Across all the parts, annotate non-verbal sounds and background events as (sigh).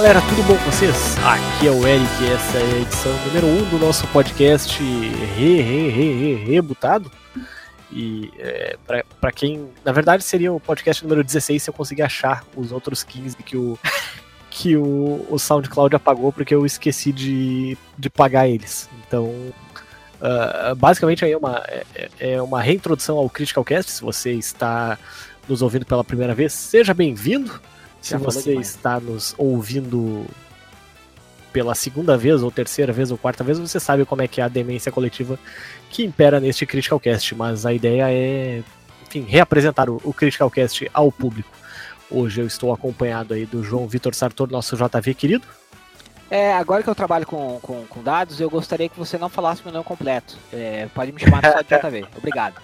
galera, tudo bom com vocês? Aqui é o Eric essa é a edição número 1 um do nosso podcast re, re, re, re, rebutado. E é, pra quem. Na verdade seria o podcast número 16 se eu conseguir achar os outros 15 que o, (laughs) que o, o SoundCloud apagou porque eu esqueci de, de pagar eles. Então. Uh, basicamente aí é uma, é, é uma reintrodução ao Critical Cast. Se você está nos ouvindo pela primeira vez, seja bem-vindo. Se você demais. está nos ouvindo pela segunda vez, ou terceira vez, ou quarta vez, você sabe como é que é a demência coletiva que impera neste Critical Cast. Mas a ideia é, enfim, reapresentar o, o Critical Cast ao público. Hoje eu estou acompanhado aí do João Vitor Sartor, nosso JV querido. É, agora que eu trabalho com, com, com dados, eu gostaria que você não falasse meu nome completo. É, pode me chamar só de JV. (laughs) Obrigado.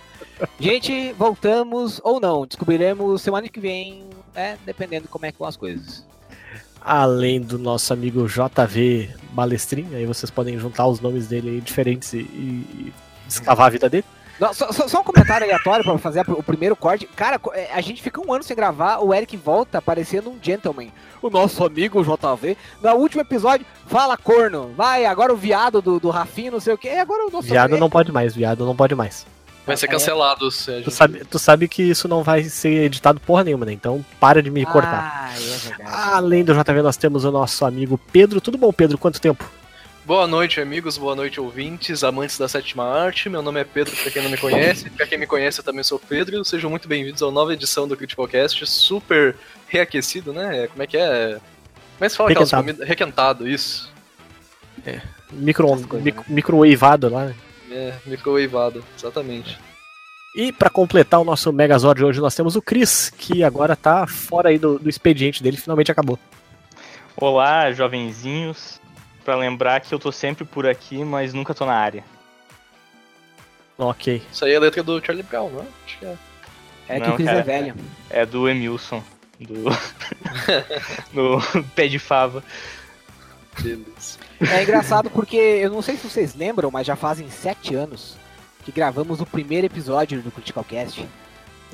Gente, voltamos ou não. Descobriremos semana que vem, né? Dependendo de como é que vão as coisas. Além do nosso amigo JV Balestrin, aí vocês podem juntar os nomes dele aí diferentes e, e escavar a vida dele. Não, só, só- um comentário aleatório pra fazer o primeiro corte. Cara, é, a gente fica um ano sem gravar, o Eric volta parecendo um gentleman. O nosso amigo JV. No último episódio, fala corno. Vai, agora o viado do, do Rafinho, não sei o que. Agora o nosso Viado não pode mais, viado não pode mais. Vai ser É. cancelado se Tu sabe, tu sabe que isso não vai ser editado porra nenhuma, né? Então para de me cortar. Ah, é verdade. Além do JV, nós temos o nosso amigo Pedro. Tudo bom, Pedro? Quanto tempo? Boa noite, amigos, boa noite, ouvintes, amantes da sétima arte. Meu nome é Pedro, pra quem não me conhece. Pra quem me conhece, eu também sou Pedro. Sejam muito bem-vindos à nova edição do Critical Cast, super reaquecido, né? Como é que é? Como é que se fala aquelas Requentado. comidas? Requentado, isso. Micro, Essas coisas, mic- né? microwaveado lá. É, microwaveado, exatamente. E pra completar o nosso Megazord de hoje, nós temos o Chris, que agora tá fora aí do, do expediente dele, finalmente acabou. Olá, jovenzinhos. Pra lembrar que eu tô sempre por aqui, mas nunca tô na área. Ok. Isso aí é a letra do Charlie Brown, não é? Acho que é. É que Não, o Cris cara. é velho. É do Emilson, do (laughs) do pé de fava. Beleza. É engraçado porque eu não sei se vocês lembram, mas já fazem sete anos que gravamos o primeiro episódio do Critical Cast.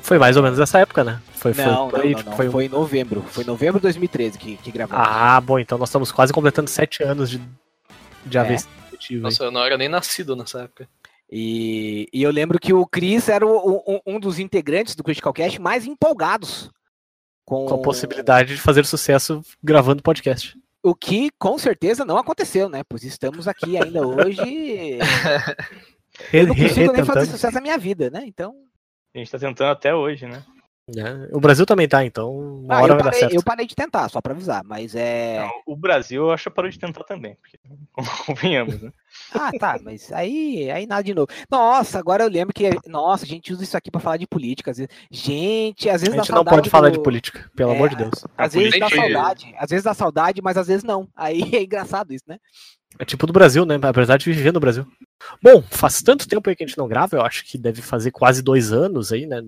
Foi mais ou menos essa época, né? Foi, foi, não, por não, aí, não, tipo, não. foi um- Foi em novembro. Foi em novembro de 2013 que, que gravamos. Ah, bom, então nós estamos quase completando sete anos de, de É. AVC aí. Nossa, eu não era nem nascido nessa época. E, e eu lembro que o Chris era o- o- um dos integrantes do Critical Cast mais empolgados com, Com a possibilidade de fazer sucesso gravando podcast. O que com certeza não aconteceu, né? Pois estamos aqui ainda hoje. (laughs) Eu não consigo nem fazer sucesso na minha vida, né? Então. A gente tá tentando até hoje, né? Né? O Brasil também tá, então uma Ah, hora eu, vai dar parei, certo. eu parei de tentar, só pra avisar, mas é. Não, o Brasil eu acho que parou de tentar também, porque (laughs) convenhamos, né? Ah, tá, mas aí, aí nada de novo. Nossa, agora eu lembro que. Nossa, a gente usa isso aqui pra falar de política. Às vezes. Gente, às A vezes dá gente não pode falar do- de política, pelo É, amor de Deus. A Às vezes dá política- saudade, às vezes dá saudade, mas às vezes não. Aí (laughs) é engraçado isso, né? É tipo do Brasil, né? Apesar de viver no Brasil. Bom, faz tanto tempo aí que a gente não grava, eu acho que deve fazer quase dois anos aí, né?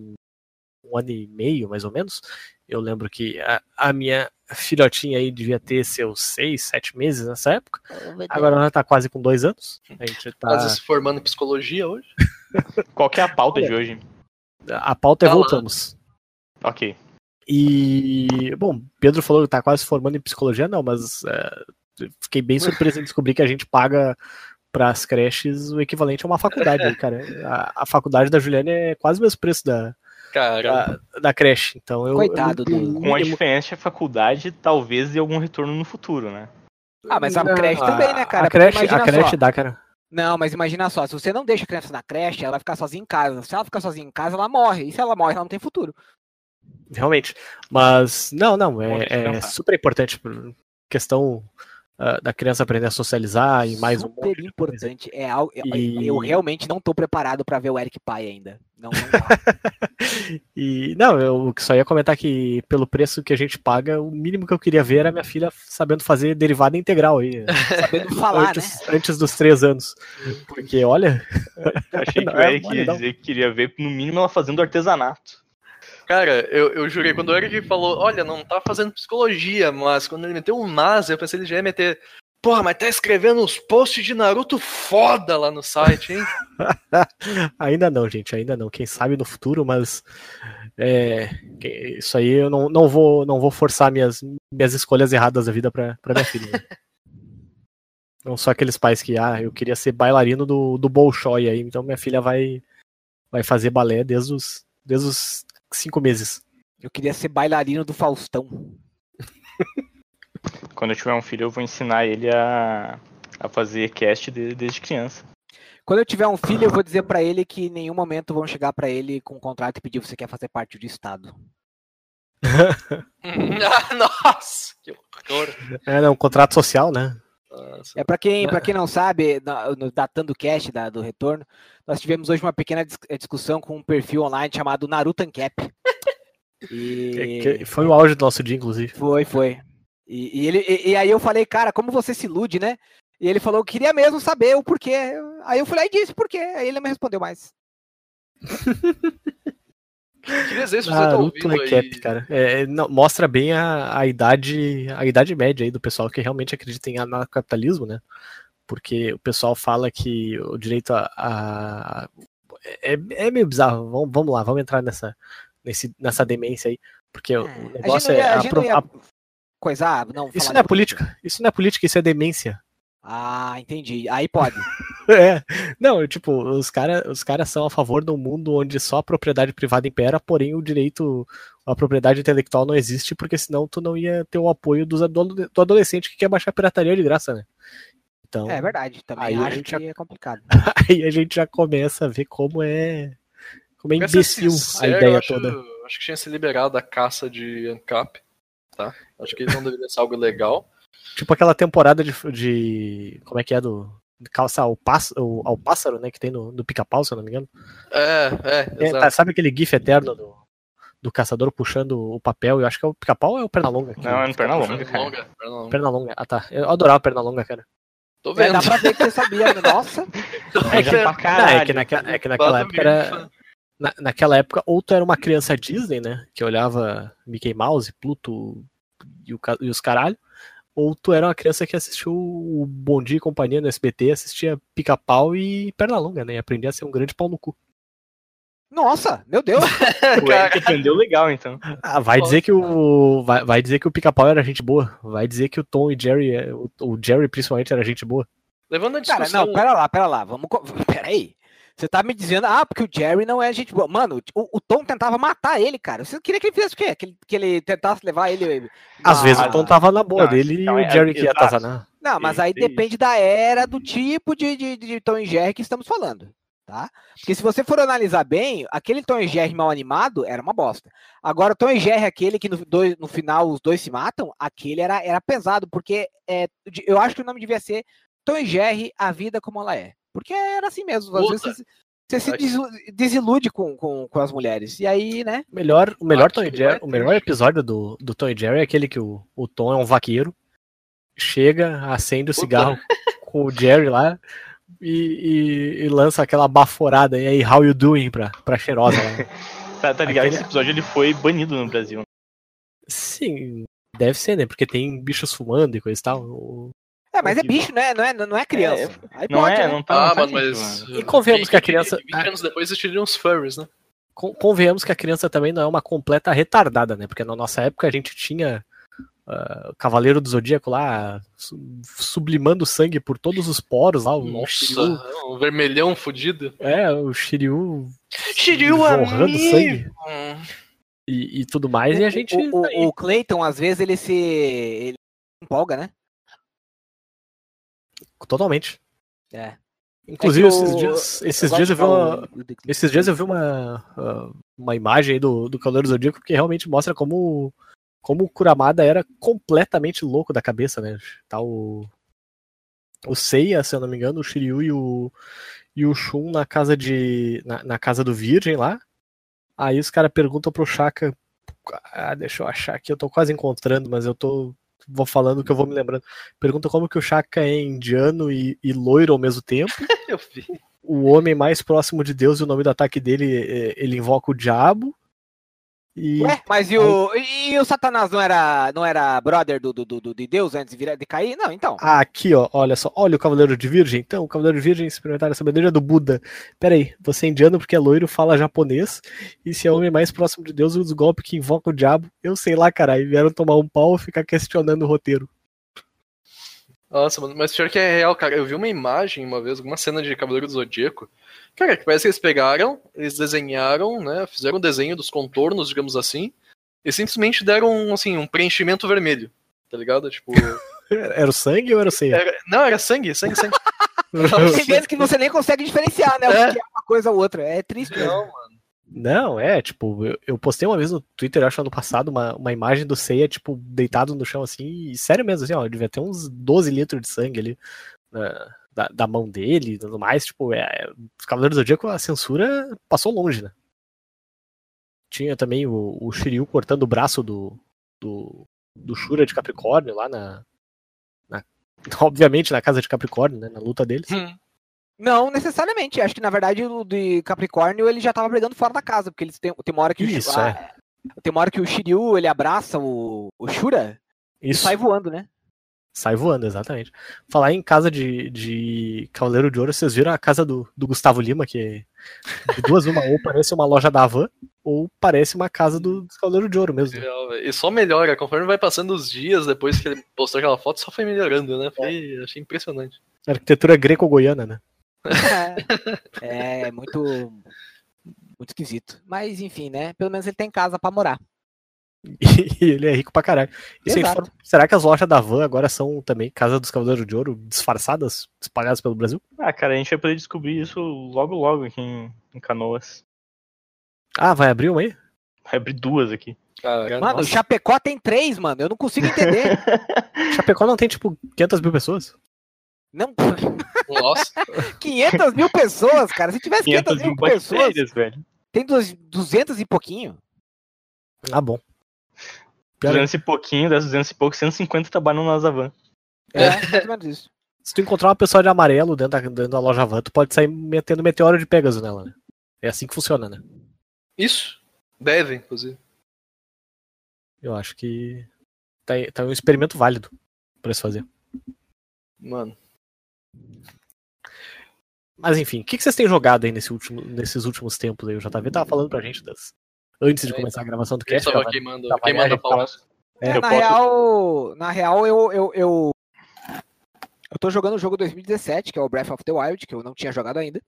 Um ano e meio, mais ou menos. Eu lembro que a, a minha filhotinha aí devia ter seus seis, sete meses nessa época. Agora ela tá quase com dois anos. A gente tá. Quase se formando em psicologia hoje. (laughs) Qual que é a pauta Olha. de hoje? A pauta é Tá lá. voltamos. Ok. E, bom, Pedro falou que tá quase se formando em psicologia, não, mas é, fiquei bem surpreso em descobrir que a gente paga para as creches o equivalente a uma faculdade, aí, (laughs) cara. A, a faculdade da Juliane é quase o mesmo preço da, Cara, da, da creche. Então eu. Coitado eu, do- Com a diferença que a faculdade talvez dê algum retorno no futuro, né? Ah, mas a Não, creche também, né, cara? A creche, a creche só. dá, cara. Não, mas imagina só, se você não deixa a criança na creche, ela vai ficar sozinha em casa. Se ela ficar sozinha em casa, ela morre. E se ela morre, ela não tem futuro. Realmente. Mas, não, não, é, eu é super importante. por Questão ah, da criança aprender a socializar e mais um Super importante. É algo, eu- E- Eu realmente não tô preparado pra ver o Eric pai ainda. Não, não. (laughs) E não, eu só ia comentar que pelo preço que a gente paga, o mínimo que eu queria ver era minha filha sabendo fazer derivada integral aí, (laughs) sabendo falar, né? antes, antes dos três anos. (laughs) Porque olha, achei que o é Eric ia dizer que queria ver, no mínimo, ela fazendo artesanato. Cara, eu, eu jurei, quando o Eric falou, olha, não tá fazendo psicologia, mas quando ele meteu um mas, eu pensei que ele já ia meter. Porra, mas tá escrevendo uns posts de Naruto foda lá no site, hein? (laughs) ainda não, gente, ainda não. Quem sabe no futuro, mas é, isso aí eu não, não, vou, não vou forçar minhas, minhas escolhas erradas da vida pra, pra minha filha. (laughs) Não só aqueles pais que, ah, eu queria ser bailarino do, do Bolshoi aí, então minha filha vai, vai fazer balé desde os, desde os cinco meses. Eu queria ser bailarino do Faustão. Quando eu tiver um filho, eu vou ensinar ele a, a fazer cast de- desde criança. Quando eu tiver um filho, eu vou dizer pra ele que em nenhum momento vão chegar pra ele com um contrato e pedir você quer fazer parte do Estado. (laughs) (laughs) nossa, que horror. É, não, contrato social, né? Nossa. É pra quem, pra quem (laughs) não sabe, na- no Datando Cast da- do retorno, nós tivemos hoje uma pequena dis- eh, discussão com um perfil online chamado Naruto Ancap. E Foi o auge do nosso dia, inclusive. foi, foi. E, e ele, e, e aí eu falei, cara, como você se ilude, né? E ele falou, queria mesmo saber o porquê. Aí eu falei, e disse por quê. Aí ele não me respondeu mais. (laughs) Queria dizer se você tá ouvindo Recap, aí. cara. É, é, não, mostra bem a, a idade a idade média aí do pessoal que realmente acredita em anarcapitalismo, né? Porque o pessoal fala que o direito a. a- é, é meio bizarro. Vamos, vamos lá, vamos entrar nessa, nesse, nessa demência aí. Porque o É, a negócio gente não ia, é. a gente não apro- ia a- coisar, não, isso não é de- política. Isso não é política, isso é demência. Ah, entendi. Aí pode. (laughs) (laughs) É. Não, tipo, os caras os cara são a favor de um mundo onde só a propriedade privada impera, porém o direito, a propriedade intelectual não existe, porque senão tu não ia ter o apoio dos do adolescente que quer baixar pirataria de graça, né? Então, É verdade. Também Aí a acho gente que já- é complicado. (laughs) aí a gente já começa a ver como é. Como é ser imbecil a sincero, eu ideia acho, toda. Acho que tinha se liberado a caça de ANCAP, tá? Acho que não deveria ser algo legal. Tipo aquela temporada de. de como é que é do. Calça ao, pass, ao, ao pássaro, né? Que tem no, no pica-pau, se eu não me engano. É, é, É, tá, sabe aquele gif eterno do, do caçador puxando o papel? Eu acho que é o pica-pau ou é o Pernalonga? que- Não, é no perna longa, Perna cara. longa, perna longa. Pernalonga. Ah, tá. Eu adorava Pernalonga, cara. Tô É, vendo. dá pra ver que você sabia. né? Nossa. É que Não, caralho. é que, naquela, é que naquela época o era. na- naquela época, ou tu era uma criança Disney, né? Que olhava Mickey Mouse, Pluto e, o e os caralho. Ou tu era uma criança que assistiu o Bom Dia e Companhia no SBT, assistia Pica-Pau e Pernalonga, né? E aprendia a ser um grande pau no cu. Nossa, meu Deus. (laughs) O Eric aprendeu legal, então. Ah, vai dizer que o. Vai, vai dizer que o Pica-Pau era gente boa. Vai dizer que o Tom e Jerry, é- o, o Jerry principalmente era gente boa. Levando a Cara, discussão. não, pera lá, pera lá. Vamos. Pera aí. Você tá me dizendo, ah, porque o Jerry não é gente boa. Mano, o, o Tom tentava matar ele, cara. Você queria que ele fizesse o quê? Que ele, que ele tentasse levar ele. Às na- vezes o Tom tava na boa Não, dele então e é- o Jerry que ia atazanar. Não, mas aí depende da era, do tipo de, de, de Tom e Jerry que estamos falando, tá? Porque se você for analisar bem, aquele Tom e Jerry mal animado era uma bosta. Agora, o Tom e Jerry, aquele que no, dois- no final os dois se matam, aquele era, era pesado, porque é, eu acho que o nome devia ser Tom e Jerry, a vida como ela é. Porque era assim mesmo. Às Puta. vezes você, se desilude com, com, com as mulheres. E aí, né? O melhor, o melhor, Tom Jerry, o melhor episódio do, do Tom e Jerry é aquele que o, o Tom é um vaqueiro, chega, acende o Puta. cigarro (laughs) com o Jerry lá e, e- e lança aquela baforada e aí, how you doing pra, pra cheirosa lá. (laughs) Tá, tá ligado? Aquele- Esse episódio ele foi banido no Brasil. Sim, deve ser, né? Porque tem bichos fumando e coisa e tal. O- É, mas é bicho, né? Não é, não é criança. Aí Não pode, é, né? não tá. Ah, não tá mas. E convenhamos que a 20 criança- 20 anos depois existiriam uns furries, né? Con- Convenhamos que a criança também não é uma completa retardada, né? Porque na nossa época a gente tinha o Cavaleiro do Zodíaco lá su- sublimando sangue por todos os poros lá. O Shiryu, Nossa, um vermelhão fudido. é, o Shiryu Shiryu, jorrando amigo! sangue Hum. e, e tudo mais. E a gente. O, tá o, o Clayton, às vezes, ele se. Ele empolga, né? Totalmente. É. Inclusive, É esses dias, esses gosto dias eu vi uma, Esses dias eu vi uma, ah, uma imagem aí do, do Cavaleiro Zodíaco que realmente mostra como, como o Kuramada era completamente louco da cabeça, né? Tá o, o Seiya, se eu não me engano, o Shiryu e o, e o Shun na casa de. na, na casa do Virgem lá. Aí os caras perguntam pro Shaka. Ah, deixa eu achar aqui, eu tô quase encontrando, mas eu tô. Vou falando que eu vou me lembrando. Pergunta como que o Shaka é indiano e, e loiro ao mesmo tempo. (laughs) Eu vi. O homem mais próximo de Deus e o nome do ataque dele, é- ele invoca o diabo. E Ué, mas e o, e o Satanás não era, não era brother do, do, do- de Deus antes de, virar, de cair? Não, então. Ah, aqui, ó, olha só, olha o Cavaleiro de Virgem. Então, o Cavaleiro de Virgem experimentar a sabedoria do Buda. Pera aí, você é indiano porque é loiro, fala japonês, e se é o homem mais próximo de Deus, os golpes que invoca o diabo, eu sei lá, caralho, vieram tomar um pau e ficar questionando o roteiro. Nossa, mano, mas pior que é real, cara. Eu vi uma imagem uma vez, uma cena de Cavaleiro do Zodíaco. Cara, que parece que eles pegaram, eles desenharam, né? Fizeram um desenho dos contornos, digamos assim, e simplesmente deram, assim, um preenchimento vermelho. Tá ligado? Tipo. (laughs) Era o sangue ou era o Seiya? era- não, era sangue, sangue, sangue. (laughs) Tem vezes que você nem consegue diferenciar, né? O É. que é uma coisa ou outra. É triste mesmo. Não, mano. Não, é, tipo, eu, eu postei uma vez no Twitter, acho ano passado, uma, uma imagem do Seiya, tipo, deitado no chão assim, e sério mesmo, assim, ó, devia ter uns 12 litros de sangue ali na- da, da mão dele e tudo mais, tipo, é, é, os Cavaleiros do Zodíaco, a censura passou longe, né? Tinha também o, o Shiryu cortando o braço do, do, do Shura de Capricórnio lá na, na- (laughs) Obviamente na casa de Capricórnio, né? Na luta deles. Não necessariamente. Acho que, na verdade, o de Capricórnio ele já tava brigando fora da casa, porque eles têm, tem uma hora que o Shi- Isso, ah, Tem uma hora que o Shiryu ele abraça o, o Shura e Isso. sai voando, né? Sai voando, exatamente. Falar em casa de, de Cavaleiro de Ouro, vocês viram a casa do, do Gustavo Lima, que é de duas uma, ou parece uma loja da Havan, ou parece uma casa do, dos Cavaleiro de Ouro mesmo. E só melhora, conforme vai passando os dias depois que ele postou aquela foto, só foi melhorando, né? Foi, achei impressionante. Arquitetura greco-goiana, né? É, é muito, muito esquisito. Mas, enfim, né? Pelo menos ele tem casa pra morar. (laughs) E ele é rico pra caralho. Será que as lojas da Havan agora são também casa dos Cavaleiros de Ouro, disfarçadas, espalhadas pelo Brasil? Ah, cara, a gente vai poder descobrir isso logo logo aqui em, em Canoas. Ah, vai abrir uma aí? Vai abrir duas aqui. Cara, Mano, o nossa. Chapecó tem três, mano. Eu não consigo entender. (laughs) Chapecó não tem, tipo, 500 mil pessoas? Não, nossa. (laughs) 500 mil pessoas, cara. Se tivesse 500 500 mil pessoas, velho. tem duas- 200 e pouquinho. Ah, bom. Pior é, 200 e pouquinho, das 200 e pouco, 150 trabalham na Zavan. É, mais ou menos isso. se tu encontrar uma pessoa de amarelo dentro da, dentro da loja Havan, tu pode sair metendo meteoro de Pegasus nela, né? É assim que funciona, né? Isso. Deve, inclusive. Eu acho que tá, tá um experimento válido pra se fazer. Mano. Mas enfim, o que, que vocês têm jogado aí nesse último, nesses últimos tempos aí? O JV tava falando pra gente das. Antes de É, começar a gravação do cast. tava tava- queimando, tava queimando a. É, eu na posso- real, na real eu, eu, eu, eu tô jogando o jogo 2017, que é o Breath of the Wild, que eu não tinha jogado ainda.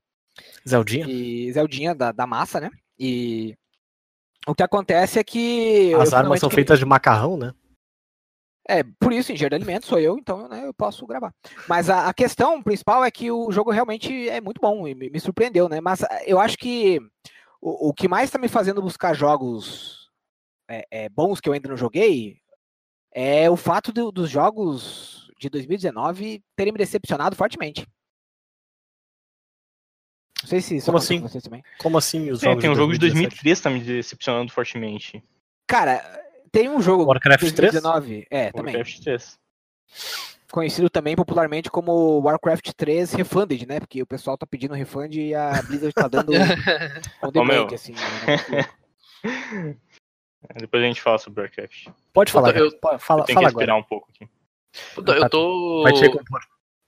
Zeldinha. E Zeldinha da, da massa, né? E o que acontece é que. eu As armas são feitas de macarrão, né? É, por isso, engenheiro de alimentos sou eu, então né, eu posso gravar. Mas a, a questão principal é que o jogo realmente é muito bom e me, me surpreendeu, né? Mas ah, eu acho que o, o que mais tá me fazendo buscar jogos é, é, bons que eu ainda não joguei é o fato do- dos jogos de 2019 terem me decepcionado fortemente. Não sei se isso Como assim? com vocês também. Como assim os É, jogos tem um jogo de 2017? 2003 que tá me decepcionando fortemente. Cara, tem um jogo Warcraft de 2019, é, também. Warcraft 3. conhecido também popularmente como Warcraft 3 Refunded, né? Porque o pessoal tá pedindo refund e a Blizzard tá dando (laughs) demand, meu. assim. né? (laughs) Depois a gente fala sobre Warcraft. Pode falar, Puta, eu- cara. Pode- fala, eu tenho fala que respirar agora. um pouco aqui. Puta, eu tô. Vai te.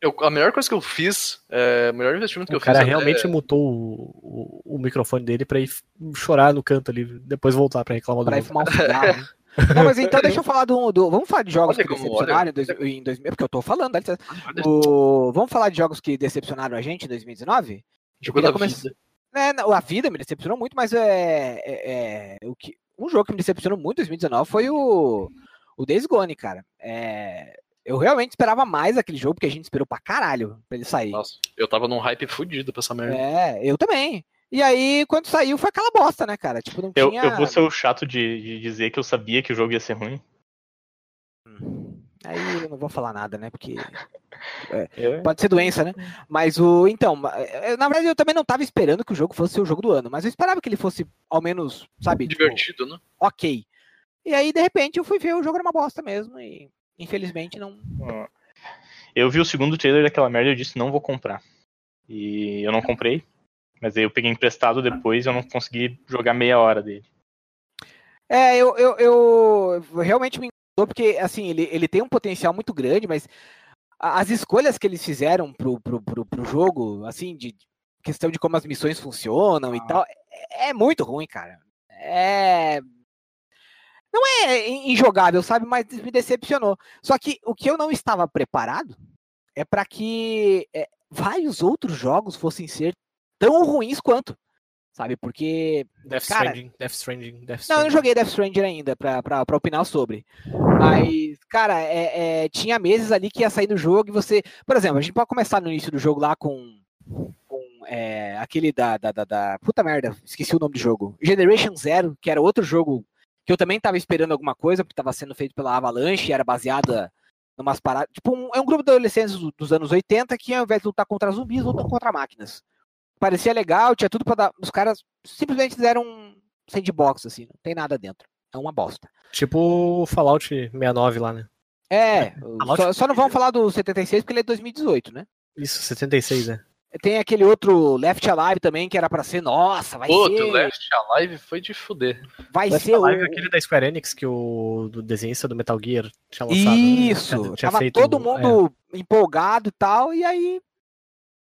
Eu- a melhor coisa que eu fiz, é, o melhor investimento que O eu cara fiz. até- realmente mutou o, o, o microfone dele pra ir chorar no canto ali, depois voltar pra reclamar do pra fumar um cigarro. (laughs) Não, mas então deixa eu falar do. do- vamos falar de jogos Olha que decepcionaram em, dois, em 2000, porque eu tô falando, dá licença. O- vamos falar de jogos que decepcionaram a gente em 2019? Jogou queria da começar- vida. É, a vida me decepcionou muito, mas é, é- é- o que, um jogo que me decepcionou muito em 2019 foi o, o Days Gone, cara. É, eu realmente esperava mais aquele jogo, porque a gente esperou pra caralho pra ele sair. Nossa, eu tava num hype fudido pra essa merda. É, eu também. E aí, quando saiu, foi aquela bosta, né, cara? Tipo, não Eu, tinha. eu vou ser o chato de, de dizer que eu sabia que o jogo ia ser ruim. Aí eu não vou falar nada, né? Porque (laughs) Eu- pode ser doença, né? Mas o. Então, eh, na verdade eu também não tava esperando que o jogo fosse o jogo do ano, mas eu esperava que ele fosse ao menos, sabe, tipo, Divertido, né? ok. E aí, de repente, eu fui ver o jogo era uma bosta mesmo. E infelizmente não. Eu vi o segundo trailer daquela merda e eu disse, não vou comprar. E eu não comprei. Mas aí eu peguei emprestado depois e eu não consegui jogar meia hora dele. É, eu, eu, eu realmente me incomodou, porque assim, ele, ele tem um potencial muito grande, mas as escolhas que eles fizeram pro, pro, pro, pro jogo, assim, de questão de como as missões funcionam e tal, é, é muito ruim, cara. É. Não é in- injogável, sabe? Mas me decepcionou. Só que o que eu não estava preparado é para que é, vários outros jogos fossem ser tão ruins quanto. Sabe? Porque Death Cara- Stranding, Death Stranding, Death não, eu Stranding. não joguei Death Stranding ainda pra, pra, pra opinar sobre. Mas, cara, é, é, tinha meses ali que ia sair do jogo e você. Por exemplo, a gente pode começar no início do jogo lá com. com é, aquele da, da, da, da- Puta merda, esqueci o nome do jogo. Generation Zero, que era outro jogo que eu também tava esperando alguma coisa, porque tava sendo feito pela Avalanche, era baseada numas paradas. Tipo, um- é um grupo de adolescentes do- dos anos 80 que ao invés de lutar contra zumbis, lutam contra máquinas. Parecia legal, tinha tudo pra dar. Os caras simplesmente fizeram um sandbox, assim, não tem nada dentro. É uma bosta. Tipo Fallout 69 lá, né? É, Fallout só, só não vamos falar do 76 porque ele é de 2018, né? Isso, 76, né? Tem aquele outro Left Alive também que era pra ser, nossa, vai do ser, Left Alive foi de fuder. vai Left ser o... Alive é aquele da Square Enix que o do desenhista do Metal Gear tinha lançado. né? Isso, Tinha- tinha tava feito- todo é. mundo empolgado e tal, e aí...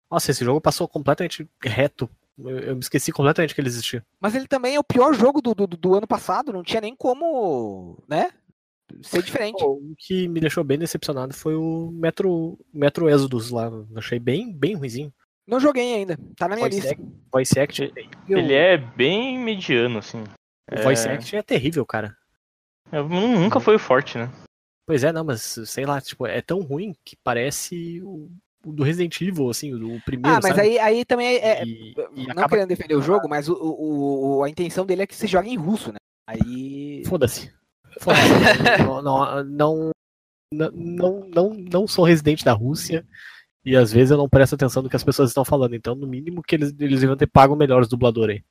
Nossa, esse jogo passou completamente reto. Eu, eu me esqueci completamente que ele existia. Mas ele também é o pior jogo do, do, do ano passado, não tinha nem como, né, ser diferente. Pô, o que me deixou bem decepcionado foi o Metro, Metro Exodus lá. Eu achei bem, bem ruizinho. Não joguei ainda, tá na minha Voice, lista. act, voice act, Ele é bem mediano, assim. o voice é- act é terrível, cara. é, nunca foi o forte, né? Pois é, não, mas sei lá, tipo, é tão ruim que parece o do Resident Evil, assim, o, primeiro, Ah, mas sabe? aí, aí também é, é- e, e não acaba... querendo defender o jogo, mas o, o- a intenção dele é que você jogue em russo, né? Aí. Foda-se. (laughs) Foda-se. não, não, não, não, não, não, sou residente da Rússia e às vezes eu não presto atenção no que as pessoas estão falando. Então, no mínimo, que eles, eles deviam ter pago melhor os dubladores aí.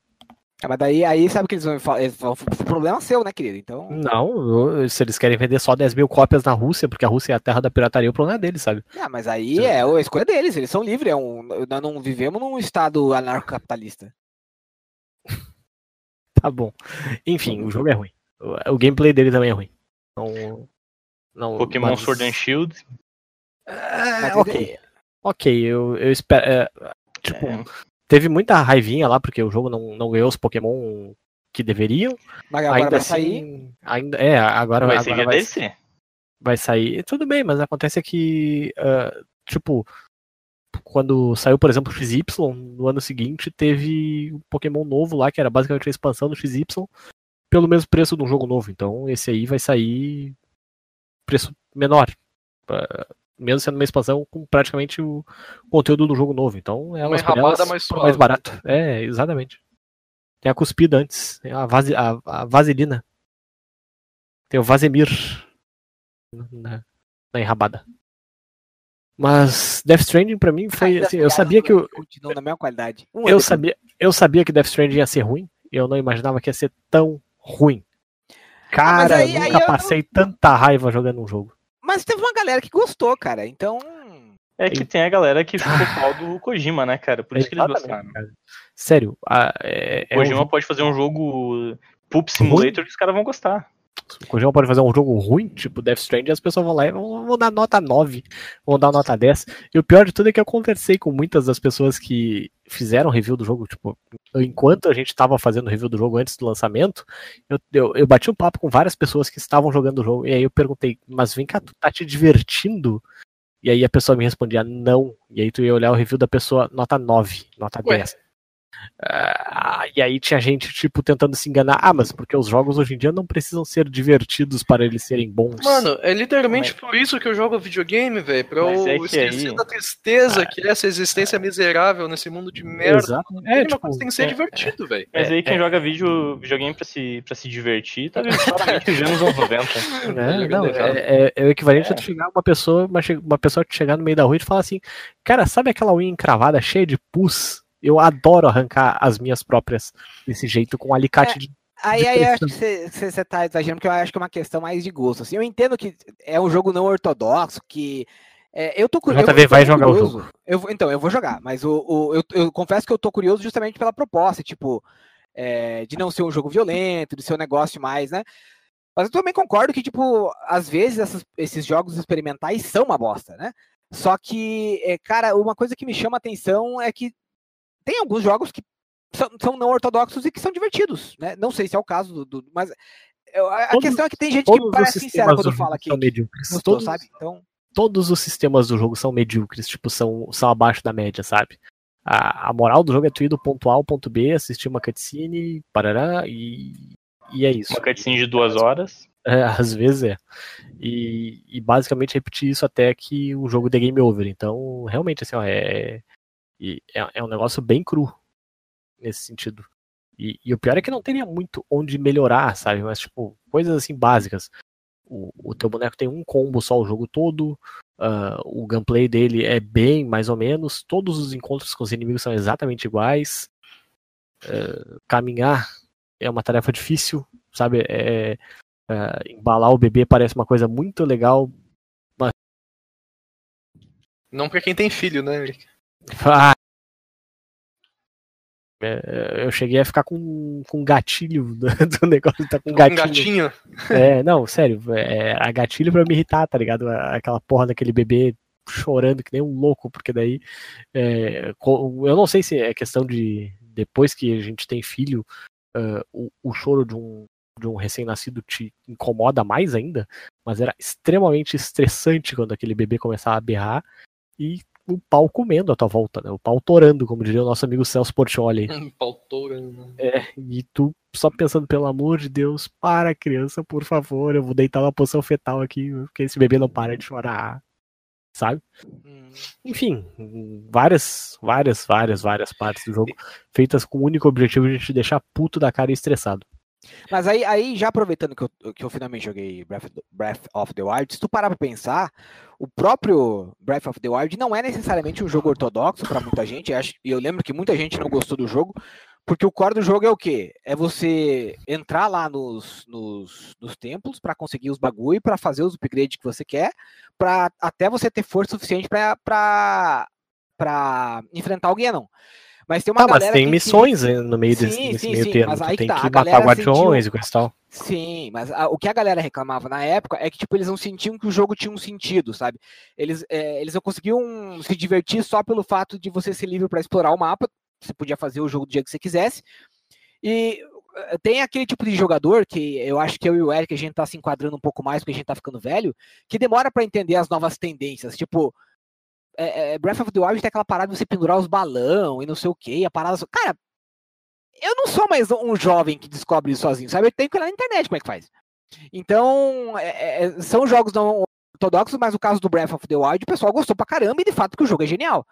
Ah, mas daí aí sabe o que eles vão falar? Eles vão- O problema é seu, né, querido? Então. Não, eu- se eles querem vender só 10 mil cópias na Rússia, porque a Rússia é a terra da pirataria, o problema é deles, sabe? Ah, mas aí é a escolha deles, eles são livres. É um, nós não vivemos num estado anarcocapitalista. (laughs) Tá bom. Enfim, o jogo é ruim. O, o gameplay dele também é ruim. Não. não Pokémon mas- Sword and Shield. É, Mas ok. Ok, eu, eu espero. é, tipo, É. teve muita raivinha lá, porque o jogo não, não ganhou os Pokémon que deveriam. Mas agora ainda vai assim, sair. Ainda, é, agora Vai agora ser vai, DLC. vai sair. Tudo bem, mas acontece que, ah, tipo, quando saiu, por exemplo, o XY, no ano seguinte teve um Pokémon novo lá, que era basicamente a expansão do XY, pelo mesmo preço de um jogo novo. Então esse aí vai sair preço menor. ah, mesmo sendo uma expansão com praticamente o conteúdo do jogo novo. Então por enrabada elas, mais suave. mais barato. É, exatamente. Tem a cuspida antes, tem a, vase, a, a vaselina. Tem o Vasemir na, na enrabada. Mas Death Stranding pra mim foi assim, eu sabia que eu, Continuam na mesma qualidade. Um eu sabia, eu sabia que Death Stranding ia ser ruim, eu não imaginava que ia ser tão ruim. Cara, aí- eu aí nunca eu- passei tanta raiva jogando um jogo. Mas teve uma galera que gostou, cara. Então. É que tem a galera que ficou (laughs) pau do Kojima, né, cara? Por isso que eles gostaram. cara. Sério, a- é, é um Kojima jogo- pode fazer um jogo Poop Simulator que os caras vão gostar. O Kojima pode fazer um jogo ruim, tipo Death Stranding, e as pessoas vão lá e vão, vão dar nota 9, vão dar nota 10. E o pior de tudo é que eu conversei com muitas das pessoas que fizeram review do jogo, tipo, enquanto a gente tava fazendo review do jogo antes do lançamento, eu, eu, eu bati um papo com várias pessoas que estavam jogando o jogo, e aí eu perguntei, mas vem cá, tu tá te divertindo? E aí a pessoa me respondia, não. E aí tu ia olhar o review da pessoa, nota 9, nota Ué. 10. Ah, e aí tinha gente, tipo, tentando se enganar. Ah, mas porque os jogos hoje em dia não precisam ser divertidos para eles serem bons. Mano, é literalmente por isso que eu jogo videogame, velho. Pra Mas eu é que esquecer aí- da tristeza que é essa existência miserável nesse mundo de merda. Exato. É, uma tipo, coisa que tem que ser é- divertido, velho. Mas É, aí quem é. joga vídeo, videogame pra se, pra se divertir, tá claramente (laughs) vivendo nos anos 90. né? Não, é, é- é o equivalente É. a tu chegar uma pessoa, uma, uma pessoa que chegar no meio da rua e te falar assim, cara, sabe aquela unha encravada cheia de pus? Eu adoro arrancar as minhas próprias desse jeito com um alicate de. Aí, de aí eu acho que você tá exagerando, porque eu acho que é uma questão mais de gosto. Assim, eu entendo que é um jogo não ortodoxo, que. é, eu tô cu- O JV vai jogar o curioso. Eu então, eu vou jogar, mas o, o- eu, eu confesso que eu tô curioso justamente pela proposta, tipo, é, de não ser um jogo violento, de ser um negócio mais, né? Mas eu também concordo que, tipo, às vezes essas- esses jogos experimentais são uma bosta, né? Só que, é, cara, uma coisa que me chama a atenção é que tem alguns jogos que são, são não ortodoxos e que são divertidos, né? Não sei se é o caso do. do- mas eu- a, Todos- questão é que tem gente que parece sincera quando fala que são medíocres. gostou, Todos, sabe? Então, todos os sistemas do jogo são medíocres, tipo, são, são abaixo da média, sabe? A, a moral do jogo é tu ir do ponto A ao ponto B, assistir uma cutscene, parará, e, e é isso. Uma cutscene de duas horas. É, às vezes é. E, e basicamente repetir isso até que o jogo dê game over. Então, realmente, assim, ó, é, e é, é um negócio bem cru nesse sentido. E, e o pior é que não teria muito onde melhorar, sabe? Mas, tipo, coisas assim básicas. O, o teu boneco tem um combo só o jogo todo. ah, o gameplay dele é bem mais ou menos. Todos os encontros com os inimigos são exatamente iguais. ah, caminhar é uma tarefa difícil, sabe? É, ah, embalar o bebê parece uma coisa muito legal. Não pra quem tem filho, né, Eric? Ah, é, eu cheguei a ficar com, com gatilho (laughs) do, do negócio, tá com Um gatilho. gatinho. É, não, sério, é, a gatilho pra me irritar, tá ligado? Aquela porra daquele bebê chorando que nem um louco, porque daí é, eu não sei se é questão de depois que a gente tem filho, ah, o, o choro de um, de um recém-nascido te incomoda mais ainda, mas era extremamente estressante quando aquele bebê começava a berrar e o pau comendo à tua volta, né? O pau torando, como diria o nosso amigo Celso Portioli. (laughs) Um pautorando. É, e tu só pensando, pelo amor de Deus, para criança, por favor, eu vou deitar uma posição fetal aqui, porque esse bebê não para de chorar, sabe? hum, Enfim, várias, várias, várias, várias partes do jogo feitas com o único objetivo de te deixar puto da cara e estressado. Mas aí, aí já aproveitando que eu, que eu finalmente joguei Breath, Breath of the Wild, se tu parar pra pensar, o próprio Breath of the Wild não é necessariamente um jogo ortodoxo pra muita gente. E eu lembro que muita gente não gostou do jogo, porque o core do jogo é o quê? É você entrar lá nos, nos, nos templos pra conseguir os bagulho, pra fazer os upgrades que você quer, pra até você ter força suficiente pra enfrentar Ganon. Mas tem uma Ah, mas galera tem que- que- missões né, no meio desse, Sim, nesse sim, meio sim, termo. mas aí que tem tá, que matar guardiões sentiu- e coisa e tal. Sim, mas a- o que a galera reclamava na época é que tipo eles não sentiam que o jogo tinha um sentido, sabe? Eles, é, eles não conseguiam se divertir só pelo fato de você ser livre para explorar o mapa. Você podia fazer o jogo do dia que você quisesse. E eh, tem aquele tipo de jogador que eu acho que eu e o Eric a gente tá se enquadrando um pouco mais porque a gente tá ficando velho, que demora para entender as novas tendências. Tipo, é, é, Breath of the Wild tem aquela parada de você pendurar os balão e não sei o que, a parada. Cara, eu não sou mais um jovem que descobre isso sozinho, sabe? Eu tenho que ir lá na internet como é que faz. Então, é, é, são jogos não ortodoxos, mas o caso do Breath of the Wild, o pessoal gostou pra caramba e de fato que o jogo é genial.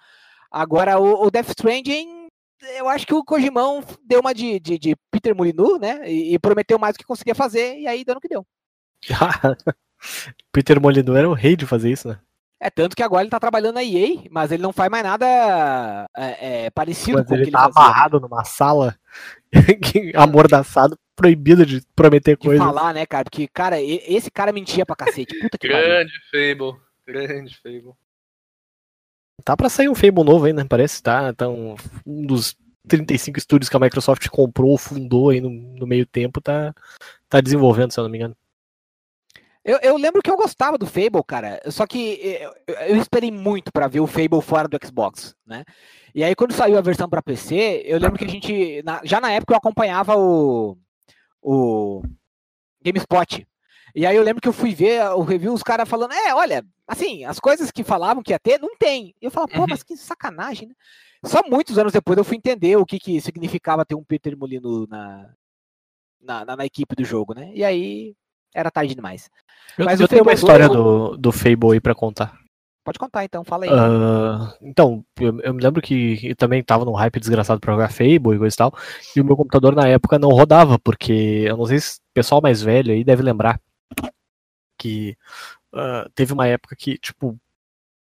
Agora, o, o Death Stranding, eu acho que o Kojimão deu uma de, de, de Peter Molyneux, né? E, e prometeu mais do que conseguia fazer, e aí deu no que deu. (laughs) Peter Molyneux era o rei de fazer isso, né? É tanto que agora ele tá trabalhando na EA, mas ele não faz mais nada é, é, parecido Mas com o que ele ele tá fazia. amarrado numa sala, (laughs) amordaçado, proibido de prometer De coisa. falar, né, cara? Porque, cara, esse cara mentia pra cacete. Puta que pariu. Grande Fable. Grande Fable. Tá pra sair um Fable novo aí, né? Parece, tá? Então, um dos 35 estúdios que a Microsoft comprou, fundou aí no, no meio tempo, tá, tá desenvolvendo, se eu não me engano. Eu, eu lembro que eu gostava do Fable, cara. Só que eu, eu esperei muito pra ver o Fable fora do Xbox, né? E aí, quando saiu a versão pra PC, eu lembro que a gente. na- já na época eu acompanhava o. O GameSpot. E aí eu lembro que eu fui ver o review, os caras falando, é, olha, assim, as coisas que falavam que ia ter, não tem. E eu falava, pô, Uhum. mas que sacanagem, né? Só muitos anos depois eu fui entender o que, que significava ter um Peter Molino na, na, na- na equipe do jogo, né? E aí era tarde demais. Eu, Mas eu tenho uma história do, do Fable aí pra contar. Pode contar então, fala aí. Ah, então, eu, eu me lembro que eu também tava num hype desgraçado pra jogar Fable e coisa e tal, e o meu computador na época não rodava, porque eu não sei se o pessoal mais velho aí deve lembrar que ah, teve uma época que, tipo,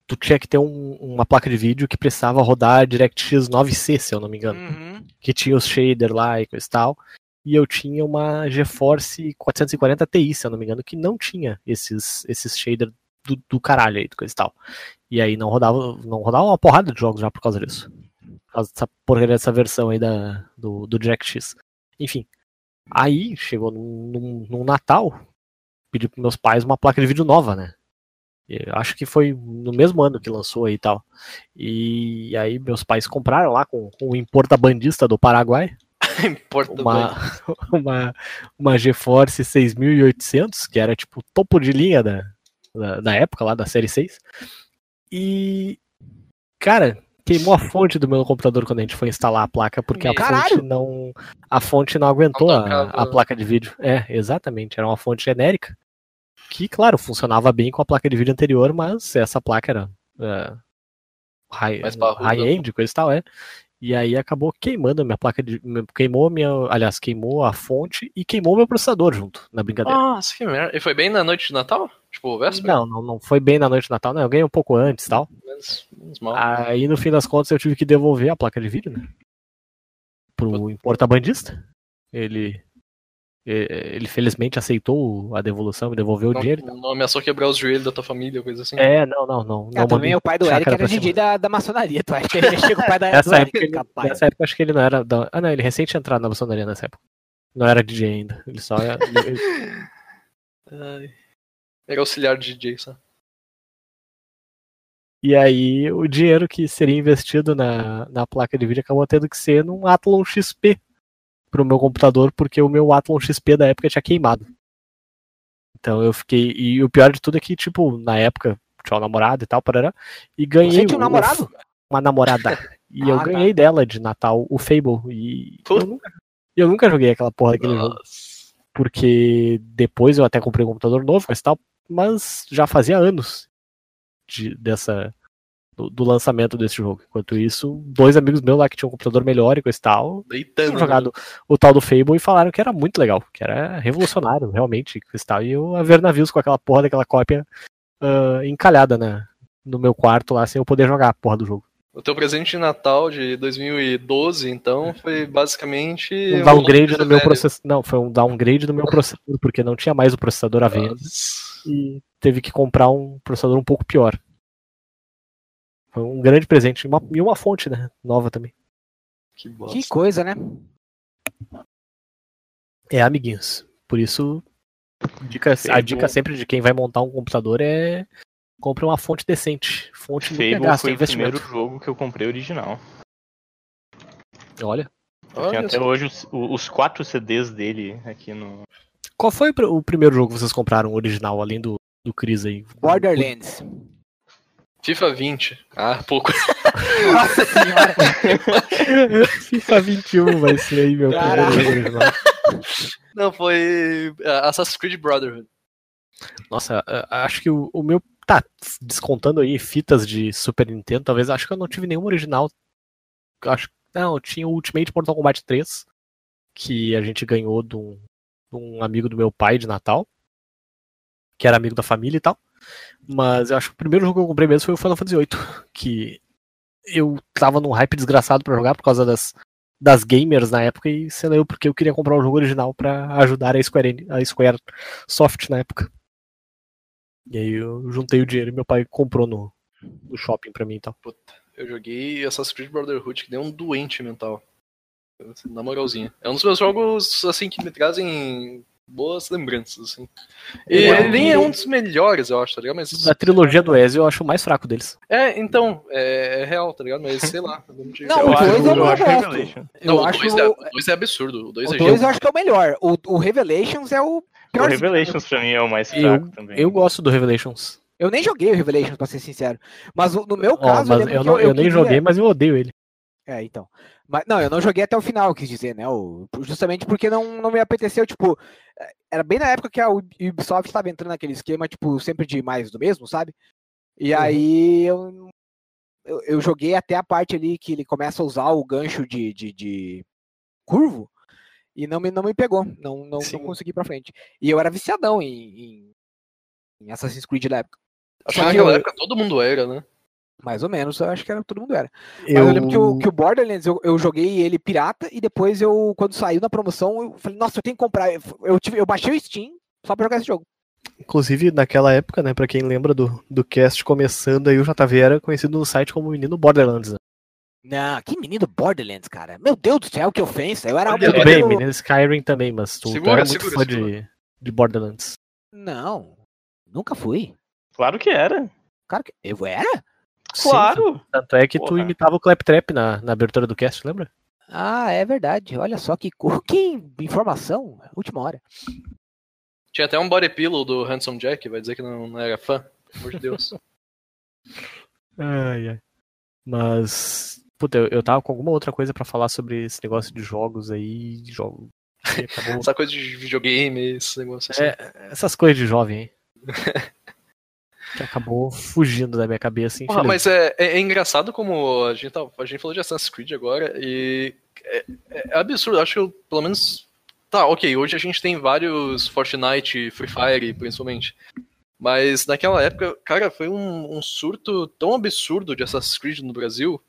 tu tinha que ter um- uma placa de vídeo que precisava rodar DirectX 9C, se eu não me engano, Uhum. que tinha os shader lá e coisa e tal, e eu tinha uma GeForce 440 Ti, se eu não me engano, que não tinha esses, esses shader do, do caralho aí, coisa e tal. E aí não rodava, não rodava uma porrada de jogos já por causa disso. Por causa dessa porcaria dessa versão aí da, do, do DirectX. Enfim. Aí chegou num, num, Natal, pedi pros meus pais uma placa de vídeo nova, né? Eu acho que foi no mesmo ano que lançou aí e tal. E aí meus pais compraram lá com, com o importa-bandista do Paraguai (laughs) Importa (laughs) uma, uma, uma GeForce 6800, que era tipo topo de linha da, da, da época lá da série 6. E, cara, queimou a fonte do meu computador quando a gente foi instalar a placa, porque a Caralho! fonte não a fonte não aguentou Não a, a placa de vídeo. É, exatamente, era uma fonte genérica. Que, claro, funcionava bem com a placa de vídeo anterior, mas essa placa era é, high- high-end, coisa e tal, é. E aí acabou queimando a minha placa de. Queimou a minha. Aliás, queimou a fonte e queimou meu processador junto, na brincadeira. Nossa, que merda. E foi bem na noite de Natal? Tipo, véspera? não, não, não foi bem na noite de Natal, não. Eu ganhei um pouco antes e tal. Menos, menos mal. Aí no fim das contas eu tive que devolver a placa de vídeo, né? Pro importa-bandista. Ele. Ele felizmente aceitou a devolução e devolveu o não, dinheiro. não ameaçou quebrar os joelhos da tua família, coisa assim. É, não, não, não. Ah, não também mandei o pai do Eric era. DJ da, da maçonaria, tu acha que ele mexia com o pai da, do (laughs) Nessa Eric? época, ele, Capaz. nessa época acho que ele não era. Da... Ah, não, ele tinha entrado na maçonaria nessa época. Não era DJ ainda. Ele só era. ele-. (laughs) Era auxiliar de DJ, só. E aí o dinheiro que seria investido na, na placa de vídeo acabou tendo que ser num Athlon XP pro meu computador, porque o meu Athlon XP da época tinha queimado. Então eu fiquei. E o pior de tudo é que, tipo, na época tinha uma namorada e tal, parará, e ganhei. Você tinha um namorado? Uma namorada. (laughs) E eu Ah, tá. ganhei dela de Natal o Fable. E eu nunca, eu nunca joguei aquela porra daquele jogo. Nossa. Porque depois eu até comprei um computador novo e tal, mas já fazia anos de- dessa do, do lançamento desse jogo. Enquanto isso, dois amigos meus lá que tinham um computador melhor e coisa e tal, Deitando. tinham jogado o tal do Fable e falaram que era muito legal, que era revolucionário, realmente, e coisa e tal. E eu a ver navios com aquela porra daquela cópia ah, encalhada na, no meu quarto lá, sem eu poder jogar a porra do jogo. O teu presente de Natal de 2012, então, foi basicamente. Um downgrade no meu processador. Não, foi um downgrade no meu processador, porque não tinha mais o processador à venda. E teve que comprar um processador um pouco pior. Foi um grande presente. E uma, e uma fonte, né? Nova também. Que bosta. Que coisa, né? É, amiguinhos. Por isso, dica- a dica sempre de quem vai montar um computador é compre uma fonte decente. Fonte nunca Fable gasta foi o investimento. primeiro jogo que eu comprei original. Olha. Eu Olha tenho até só. hoje os, os quatro CDs dele aqui no. Qual foi o primeiro jogo que vocês compraram original, além do, do Chris aí? Borderlands. FIFA 20. Ah, pouco. Nossa senhora. (laughs) FIFA 21 vai ser aí, meu Caralho. primeiro jogo. Não, foi ah, Assassin's Creed Brotherhood. Nossa, a- acho que o, o meu. Tá, descontando aí fitas de Super Nintendo, talvez. Acho que eu não tive nenhum original. Acho Não, eu tinha o Ultimate Mortal Kombat 3, que a gente ganhou de um, de um amigo do meu pai de Natal, que era amigo da família e tal. Mas eu acho que o primeiro jogo que eu comprei mesmo foi o Final Fantasy VIII, que eu tava num hype desgraçado pra jogar por causa das, das gamers na época e lá eu porque eu queria comprar o jogo original pra ajudar a Square, a Square Soft na época. E aí eu juntei o dinheiro e meu pai comprou no, no shopping pra mim e tal. Puta, eu joguei Assassin's Creed Brotherhood que deu um doente mental. Na moralzinha. É um dos meus jogos, assim, que me trazem boas lembranças, assim. E Eu- ele nem é um dos melhores, eu acho, tá ligado? Mas. Da trilogia do Ezio eu acho o mais fraco deles. É, então, é, é real, tá ligado? Mas sei lá. eu não eu o acho- dois eu eu não gosto. Não, Eu o acho 2 é, o dois é absurdo. O 2 o é 2 eu acho que é o melhor. O, o Revelations é o O pior Revelations pra mim é o mais Eu- fraco também. Eu gosto do Revelations. Eu nem joguei o Revelations, pra ser sincero. Mas o- no meu caso, mas lembro eu, não, eu, nem queria- joguei, mas eu odeio ele. É, então. Mas, não, eu não joguei até o final, quis dizer, né? o- justamente porque não, não me apeteceu, tipo. Era bem na época que a Ubisoft estava entrando naquele esquema, tipo, sempre de mais do mesmo, sabe? E Uhum. aí eu, eu, eu joguei até a parte ali que ele começa a usar o gancho de, de, de curvo e não me, não me pegou, não, não, não consegui ir pra frente. E eu era viciadão em, em, em Assassin's Creed na época. Só que que naquela eu- época todo mundo era, né? Mais ou menos, eu acho que era, todo mundo era. Mas eu, lembro que o, que o Borderlands, eu, eu joguei ele pirata e depois eu, quando saiu na promoção, eu falei, nossa, eu tenho que comprar. Eu, eu, tive, eu baixei o Steam só pra jogar esse jogo. Inclusive, naquela época, né, pra quem lembra do, do cast começando aí, o JV era conhecido no site como Menino Borderlands. Né? Não, que menino Borderlands, cara. Meu Deus do céu, que ofensa. Eu era um Tudo bem, menino- Skyrim também, mas tu, tu Segura, era muito segura, fã segura. de, de Borderlands. Não, nunca fui. Claro que era. Cara, que- eu era? Sim, Claro. tanto é que tu Porra. imitava o Claptrap na, na abertura do cast, lembra? Ah, é verdade. Olha só que, (laughs) que informação. Última hora. Tinha até um body pillow do Handsome Jack, vai dizer que não, não era fã. Pelo amor de Deus. (laughs) Ai, ai. Mas, puta, eu, eu tava com alguma outra coisa pra falar sobre esse negócio de jogos aí, de jogo. acabou- (laughs) Essa coisa de videogame, esse negócio assim. É, essas coisas de jovem aí. Que acabou fugindo da minha cabeça, Porra, infelizmente. mas é, é, é engraçado como a gente, tá, a gente falou de Assassin's Creed agora e é, é absurdo. Acho que eu, pelo menos. Tá, ok, hoje a gente tem vários Fortnite, Free Fire, principalmente. Mas naquela época, cara, foi um, um surto tão absurdo de Assassin's Creed no Brasil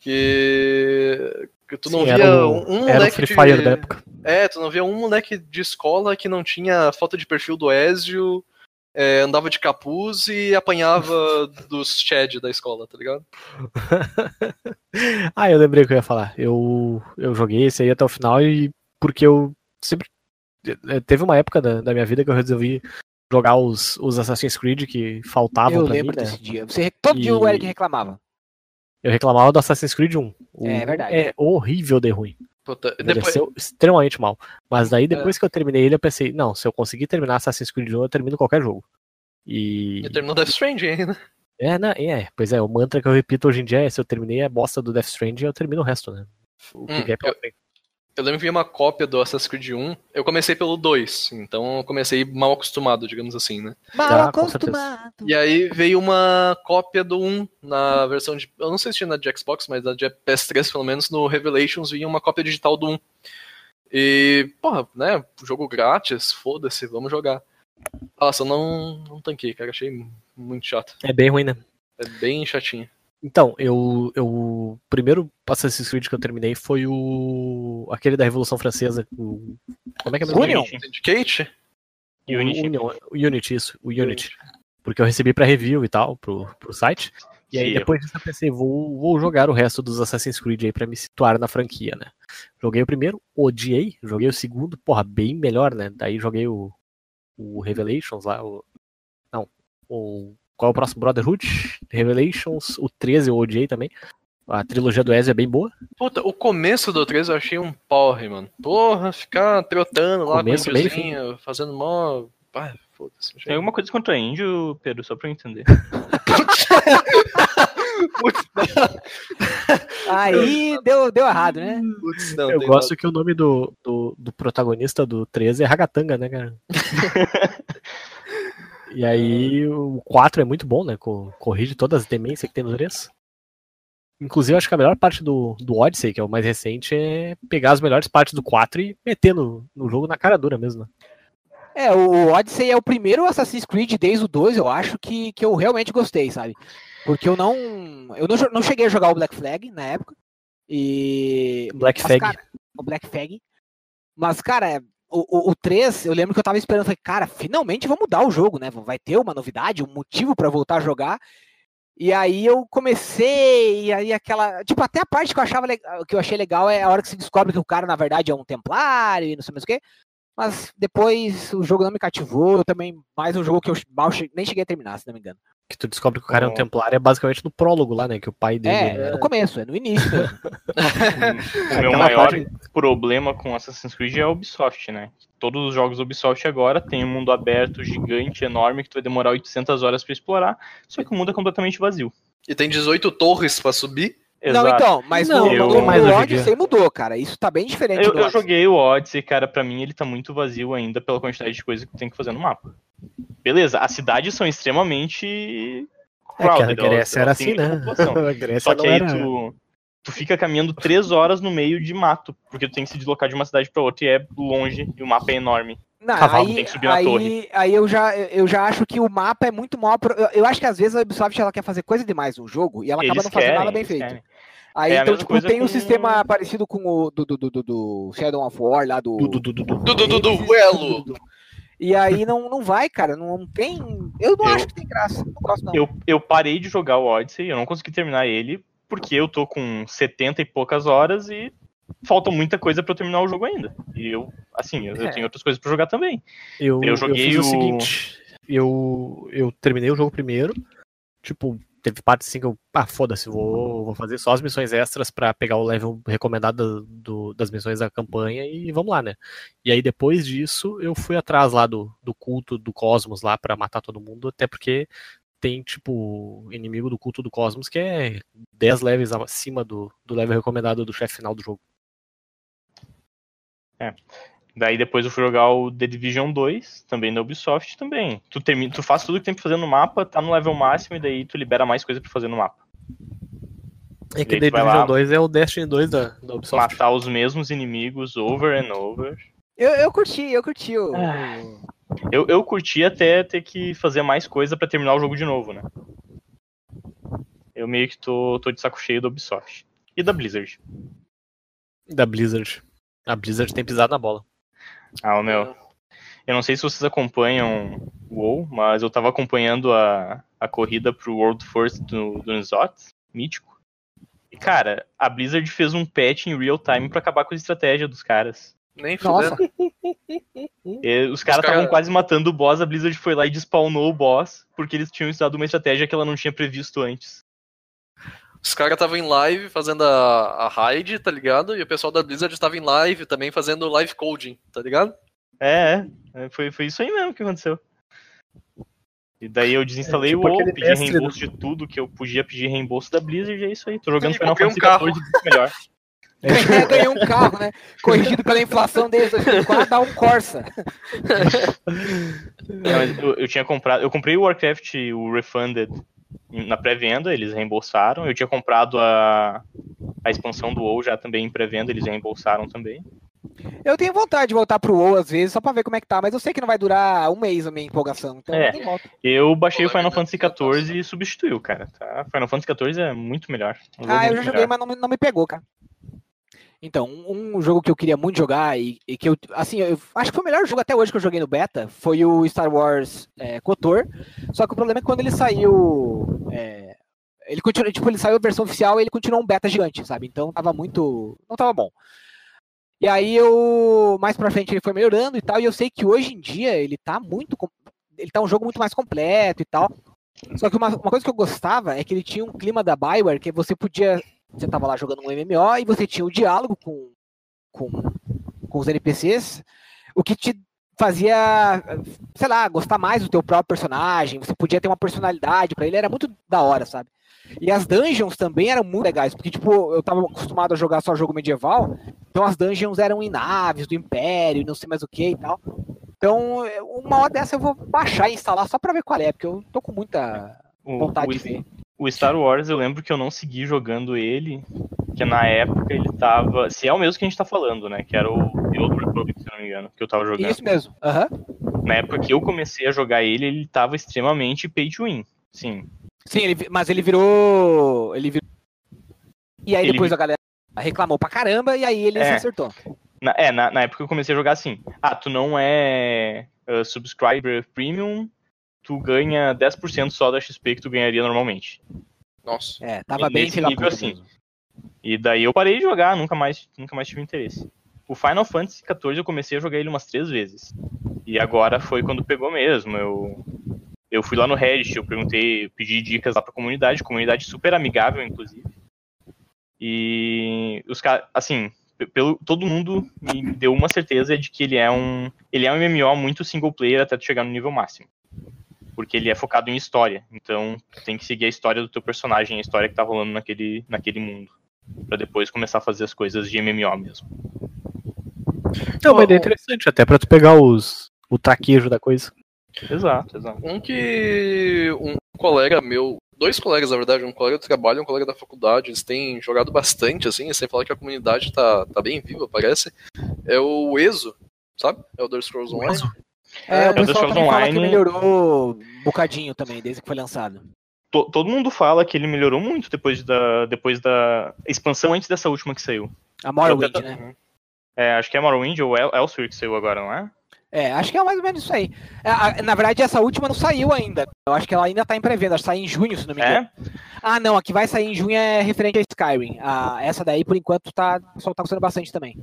que, que tu não Sim, via era o, um, um era o moleque Free de... Fire da época. É, tu não via um moleque de escola que não tinha foto de perfil do Ezio, é, andava de capuz e apanhava (laughs) dos Chad da escola, tá ligado? (laughs) ah, eu lembrei o que eu ia falar. Eu, eu joguei esse aí até o final e porque eu sempre. eh, Teve uma época da, da minha vida que eu resolvi jogar os, os Assassin's Creed que faltavam eu pra lembro mim, né? desse dia. Você, todo dia o E- Eric reclamava. Eu reclamava do Assassin's Creed 1. O É um verdade. É horrível de ruim. Puta, depois, extremamente mal. Mas daí, depois que eu terminei ele, eu pensei, não, se eu conseguir terminar Assassin's Creed 1, eu termino qualquer jogo. E. e terminou Death Stranding ainda. É, não, é, pois é, o mantra que eu repito hoje em dia é: se eu terminei a bosta do Death Stranding, eu termino o resto, né? O que Hum, pela frente. Eu lembro que vi uma cópia do Assassin's Creed 1. Eu comecei pelo 2, então eu comecei mal acostumado, digamos assim, né? Mal Ah, acostumado. E aí veio uma cópia do 1 na versão de. Eu não sei se tinha na de Xbox, mas na de PS3, pelo menos, no Revelations vinha uma cópia digital do 1. E, porra, né? Jogo grátis, foda-se, vamos jogar. Nossa, eu não, não tanquei, cara. Achei muito chato. É bem ruim, né? É bem chatinho. Então, eu, eu. O primeiro Assassin's Creed que eu terminei foi o. aquele da Revolução Francesa. O, como é que é mesmo? Union. Syndicate? O Unity. Union, o Unity, isso, o Unity. Porque eu recebi pra review e tal, pro, pro site. E aí depois disso eu pensei, vou, vou jogar o resto dos Assassin's Creed aí pra me situar na franquia, né? Joguei o primeiro, odiei, joguei o segundo, porra, bem melhor, né? Daí joguei o, o Revelations lá, o. Não, o. Qual é o próximo? Brotherhood? Revelations, o 13 eu odiei também. A trilogia do Ezio é bem boa. Puta, o começo do 3 eu achei um porre, mano. Porra, ficar trotando lá Começo, com o fazendo mó. Ah, foda-se. Tem alguma coisa contra índio, Pedro, só pra eu entender. Putz, (laughs) Aí deu, deu errado, né? putz, não, eu gosto que o nome do, do, do protagonista do 13 é Ragatanga, né, cara? (laughs) e aí o 4 é muito bom, né? co- Corrige todas as demências que tem no 3. Inclusive, acho que a melhor parte do, do Odyssey, que é o mais recente, é pegar as melhores partes do 4 e meter no, no jogo na cara dura mesmo. né? É, o Odyssey é o primeiro Assassin's Creed desde o 2, eu acho, que, que eu realmente gostei, sabe? Porque eu não. Eu não, não cheguei a jogar o Black Flag na época. E. Black Flag. o Black Flag. Mas, cara, o, o, o 3, eu lembro que eu tava esperando, falei, cara, finalmente vão mudar o jogo, né? Vai ter uma novidade, um motivo pra voltar a jogar. E aí eu comecei, e aí aquela. Tipo, até a parte que eu achava que eu achei legal é a hora que se descobre que o cara, na verdade, é um templário e não sei mais o quê. Mas depois o jogo não me cativou, eu também. Mais um jogo que eu mal nem cheguei a terminar, se não me engano. Que tu descobre que o cara é um Oh. templário é basicamente no prólogo lá, né? Que o pai dele. É, é no começo, é no início. (laughs) O meu maior parte- problema com Assassin's Creed é a Ubisoft, né? Todos os jogos Ubisoft agora tem um mundo aberto, gigante, enorme, que tu vai demorar 800 horas pra explorar, só que o mundo é completamente vazio. E tem 18 torres pra subir. Não, então, mas Não, eu- mais hoje em Odyssey mudou, cara. Isso tá bem diferente Eu, do eu joguei o Odyssey, cara, pra mim ele tá muito vazio ainda pela quantidade de coisa que tem que fazer no mapa. Beleza, as cidades são extremamente É que a crowded, Grécia era assim, né? Só não que aí era... tu, tu fica caminhando três horas no meio de mato, porque tu tem que se deslocar de uma cidade pra outra e é longe e o mapa é enorme. Não, Cavalo aí, tem que subir na aí, torre. aí eu já, eu já acho que o mapa é muito mal. pro- Eu, eu acho que às vezes a Ubisoft ela quer fazer coisa demais no jogo e ela acaba Eles não fazendo querem, nada bem feito. querem. Aí, É então, tipo, tem um com- sistema parecido com o do, do, do, do, do Shadow of War lá do, do duelo. E aí não, não vai, cara. Não tem. Eu não Eu- acho que tem graça. Não gosto, não. Eu, eu parei de jogar o Odyssey, eu não consegui terminar ele, porque eu tô com 70 e poucas horas e falta muita coisa pra eu terminar o jogo ainda. E eu, assim, eu, eu É. tenho outras coisas pra jogar também. Eu, Eu joguei fiz o, o- seguinte, eu, eu terminei o jogo primeiro, tipo, teve partes assim que eu, ah, foda-se, vou, vou fazer só as missões extras pra pegar o level recomendado do- das missões da campanha e vamos lá, né? E aí depois disso eu fui atrás lá do, do culto do Cosmos lá pra matar todo mundo, até porque tem, tipo, inimigo do culto do Cosmos que é 10 levels acima do, do level recomendado do chefe final do jogo. Daí depois eu fui jogar o The Division 2, também da Ubisoft também. Tu, termina, tu faz tudo que tem pra fazer no mapa, tá no level máximo e daí tu libera mais coisa pra fazer no mapa. É que The Division lá- 2 é o Destiny 2 da, da Ubisoft. Matar os mesmos inimigos over and over. Eu, eu curti, eu curti o. Ah. o- Eu, eu curti até ter que fazer mais coisa pra terminar o jogo de novo, né? Eu meio que tô, tô de saco cheio da Ubisoft. E da Blizzard. Da Blizzard. A Blizzard tem pisado na bola. Ah, o meu. Eu não sei se vocês acompanham o WoW, mas eu tava acompanhando a, a corrida pro World First do, do Nzot, mítico. E, cara, a Blizzard fez um patch em real time pra acabar com a estratégia dos caras. Nem Nossa. (laughs) E os caras cara- estavam quase matando o boss, a Blizzard foi lá e despawnou o boss, porque eles tinham usado uma estratégia que ela não tinha previsto antes. Os caras estavam em live fazendo a, a raid, tá ligado? E o pessoal da Blizzard estava em live também fazendo live coding, tá ligado? É, é, foi, foi isso aí mesmo que aconteceu. E daí eu desinstalei É, tipo o WoW, pedi mestre reembolso de tudo que eu podia pedir reembolso da Blizzard, e é isso aí. Tô jogando E Final comprei um Fantasy carro. Melhor. (laughs) É, ganhou um carro, né? Corrigido pela inflação desde 2004, (laughs) dá um Corsa. Não, mas eu, eu tinha comprado. Eu comprei o Warcraft, o Refunded, na pré-venda, eles reembolsaram. Eu tinha comprado a, a expansão do WoW já também em pré-venda, eles reembolsaram também. Eu tenho vontade de voltar pro WoW às vezes, só pra ver como é que tá, mas eu sei que não vai durar um mês a minha empolgação, então É. eu. Eu baixei o Final Fantasy XIV e substituiu, cara. Tá? Final Fantasy XIV é muito melhor. Um Ah, eu já joguei, melhor. mas não, me- não me pegou, cara. Então, um, jogo que eu queria muito jogar e, e que eu, assim, eu acho que foi o melhor jogo até hoje que eu joguei no beta foi o Star Wars é, KOTOR. Só que o problema é que quando ele saiu, é, ele continuou, tipo, ele saiu a versão oficial e ele continuou um beta gigante, sabe? Então tava muito, não tava bom. E aí eu, mais pra frente ele foi melhorando e tal, e eu sei que hoje em dia ele tá muito, ele tá um jogo muito mais completo e tal. Só que uma, uma coisa que eu gostava é que ele tinha um clima da Bioware que você podia você tava lá jogando um MMO e você tinha o diálogo com, com, com os NPCs, o que te fazia, sei lá, gostar mais do teu próprio personagem, você podia ter uma personalidade pra ele, era muito da hora, sabe? E as dungeons também eram muito legais, porque, tipo, eu tava acostumado a jogar só jogo medieval, então as dungeons eram em naves do Império, não sei mais o que e tal. Então, uma hora dessa eu vou baixar e instalar só pra ver qual é, porque eu tô com muita O, vontade o, de ver. O Star Wars, eu lembro que eu não segui jogando ele, que na época ele tava. Se é o mesmo que a gente tá falando, né? Que era o The Old Republic, se eu não me engano, que eu tava jogando. Isso mesmo. Aham. Na época que eu comecei a jogar ele, ele tava extremamente pay to win. Sim. Sim, ele, mas ele virou. Ele virou. E aí Ele depois a galera reclamou pra caramba e aí ele É. se acertou. Na, é, na, na época que eu comecei a jogar assim. Ah, tu não é uh, subscriber premium, tu ganha 10% só da XP que tu ganharia normalmente. Nossa. É, tava E bem nesse nível, assim, mesmo. E daí eu parei de jogar, nunca mais, nunca mais tive interesse. O Final Fantasy XIV eu comecei a jogar ele umas três vezes. E agora foi quando pegou mesmo. Eu, Eu fui lá no Reddit, eu perguntei, pedi dicas lá pra comunidade, comunidade super amigável, inclusive. E os caras, assim, pelo, todo mundo me deu uma certeza de que ele é um. Ele é um MMO muito single player até tu chegar no nível máximo. Porque ele é focado em história. Então, tu tem que seguir a história do teu personagem, a história que tá rolando naquele, naquele mundo. Pra depois começar a fazer as coisas de MMO mesmo. É uma ideia interessante, até pra tu pegar os, o traquejo da coisa. Exato, exato. Um que um colega meu, dois colegas na verdade, um colega do trabalho e um colega da faculdade, eles têm jogado bastante, assim, sem falar que a comunidade tá, tá bem viva, parece. É o Ezo, sabe? É o Elder Scrolls Online. É, É, o pessoal também fala que Online- melhorou um bocadinho também, desde que foi lançado. To- todo mundo fala que ele melhorou muito depois da, depois da expansão antes dessa última que saiu. A Morrowind, né? É, acho que é Morrowind ou El Elsewhere que saiu agora, não é? É, acho que é mais ou menos isso aí. É, a- na verdade, essa última não saiu ainda. Eu acho que ela ainda tá em pré-venda, acho que sai em junho, se não me engano. É? Ah, não, a que vai sair em junho é referente a Skyrim. Ah, essa daí, por enquanto, tá, o pessoal tá gostando bastante também.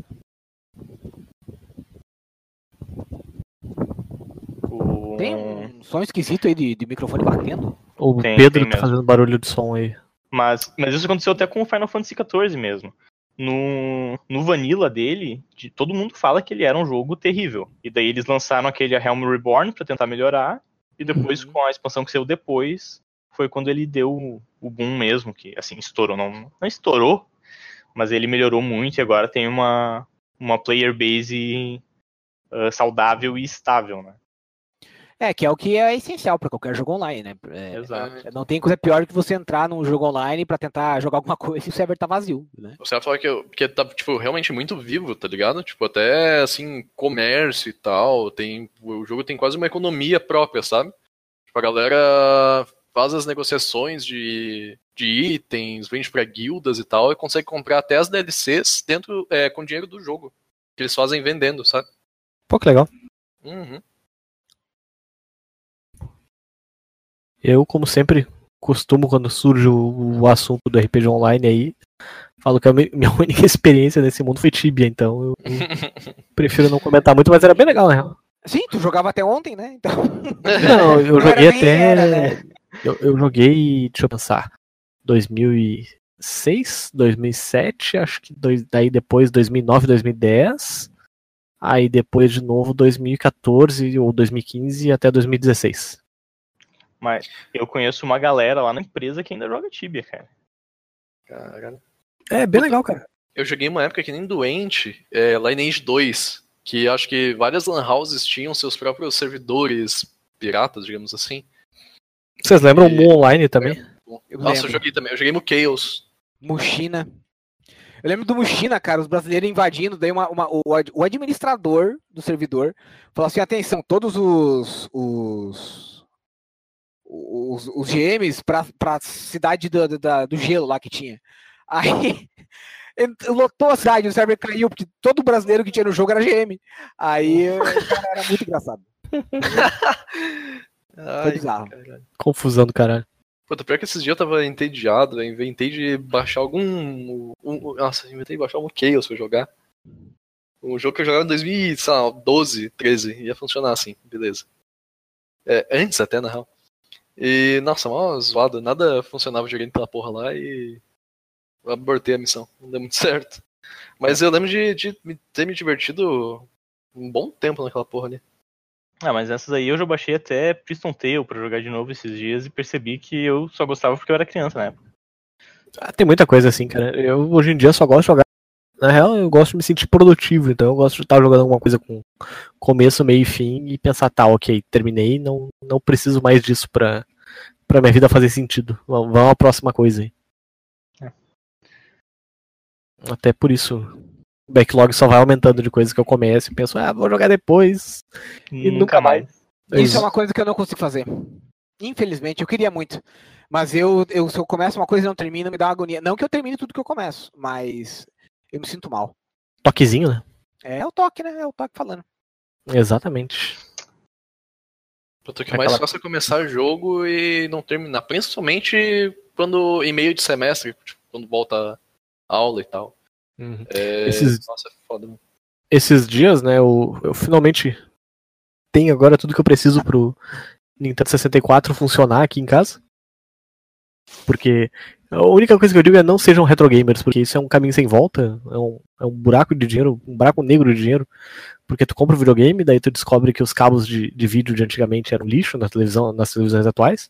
O... Tem um som esquisito aí de, de microfone batendo. O Tem, Pedro tem tá mesmo. fazendo barulho de som aí. Mas, mas isso aconteceu até com o Final Fantasy XIV mesmo. No, no Vanilla dele, de- todo mundo fala que ele era um jogo terrível. E daí eles lançaram aquele A Helm Reborn pra tentar melhorar. E depois, Uhum. com a expansão que saiu depois, foi quando ele deu o, o boom mesmo, que assim, estourou. Não, não estourou, mas ele melhorou muito e agora tem uma, uma player base ah, saudável e estável, né? É, que é o que é essencial pra qualquer jogo online, né? É, Exato. não tem coisa pior que você entrar num jogo online pra tentar jogar alguma coisa e o server tá vazio, né? Você vai falar que, eu- que tá, tipo, realmente muito vivo, tá ligado? Tipo, até, assim, comércio e tal, tem, o jogo tem quase uma economia própria, sabe? Tipo, a galera faz as negociações de, de itens, vende pra guildas e tal, e consegue comprar até as DLCs dentro, é, com dinheiro do jogo. Que eles fazem vendendo, sabe? Pô, que legal. Uhum. Eu, como sempre, costumo, quando surge o, o assunto do RPG online aí, falo que a mi- (laughs) minha única experiência nesse mundo foi Tibia, então eu, eu (laughs) prefiro não comentar muito, mas era bem legal, real. Sim, tu jogava até ontem, né? Então, (laughs) Não, eu Não joguei até. era, né? eu, eu joguei, deixa eu pensar, 2006, 2007, acho que dois, daí depois 2009, 2010, aí depois de novo 2014 ou 2015 até 2016. Mas eu conheço uma galera lá na empresa que ainda joga Tibia, cara. Caralho. É, bem legal, cara. Eu joguei uma época que nem doente, é, Lineage 2, que acho que várias lan houses tinham seus próprios servidores piratas, digamos assim. Vocês lembram o E- Mu Online também? Eu Nossa, eu lembro. joguei também. Eu joguei no Chaos. Muxina. Eu lembro do Muxina, cara, os brasileiros invadindo, daí uma, uma- o, o administrador do servidor falou assim, atenção, todos os os, os, os GMs pra, pra cidade do, do, da- do gelo lá que tinha. Aí (laughs) lotou a cidade, o server caiu, porque todo brasileiro que tinha no jogo era GM. Aí o cara era muito engraçado. (laughs) Foi Ai, bizarro. caralho. Confusão do caralho. Puta, pior que esses dias eu tava entediado, eu inventei de baixar algum. Um, um- nossa, inventei de baixar um Chaos pra jogar. Um jogo que eu jogava em 2012, 13. Ia funcionar assim, beleza. É, antes até, na real. E, nossa, mó zoado. Nada funcionava jogando aquela porra lá e. Eu abortei a missão. Não deu muito (laughs) certo. Mas eu lembro de, de me- ter me divertido um bom tempo naquela porra ali. Ah, mas essas aí eu já baixei até Piston Tail pra jogar de novo esses dias e percebi que eu só gostava porque eu era criança na época. Ah, tem muita coisa assim, cara. Eu hoje em dia só gosto de jogar. Na real, eu gosto de me sentir produtivo, então eu gosto de estar jogando alguma coisa com começo, meio e fim e pensar, tá, ok, terminei, não, não preciso mais disso pra, pra minha vida fazer sentido. Vamos vamos à próxima coisa aí. É. Até por isso, o backlog só vai aumentando de coisas que eu começo e penso, ah, vou jogar depois. E nunca mais. Isso é uma coisa que eu não consigo fazer. Infelizmente, eu queria muito. Mas eu, eu, se eu começo uma coisa e não termino, me dá uma agonia. Não que eu termine tudo que eu começo, mas eu me sinto mal. Toquezinho, né? É o toque, né? É o toque falando. Exatamente. Puta, que mais Aquela- fácil é começar jogo e não terminar. Principalmente quando em meio de semestre, tipo, quando volta a aula e tal. É, Esses- Nossa, é foda. mano. esses dias, né, eu, eu finalmente tenho agora tudo que eu preciso pro Nintendo 64 funcionar aqui em casa. Porque a única coisa que eu digo é não sejam retro gamers, porque isso é um caminho sem volta, é um, é um buraco de dinheiro, um buraco negro de dinheiro. Porque tu compra o videogame, daí tu descobre que os cabos de, de vídeo de antigamente eram lixo na televisão, nas televisões atuais.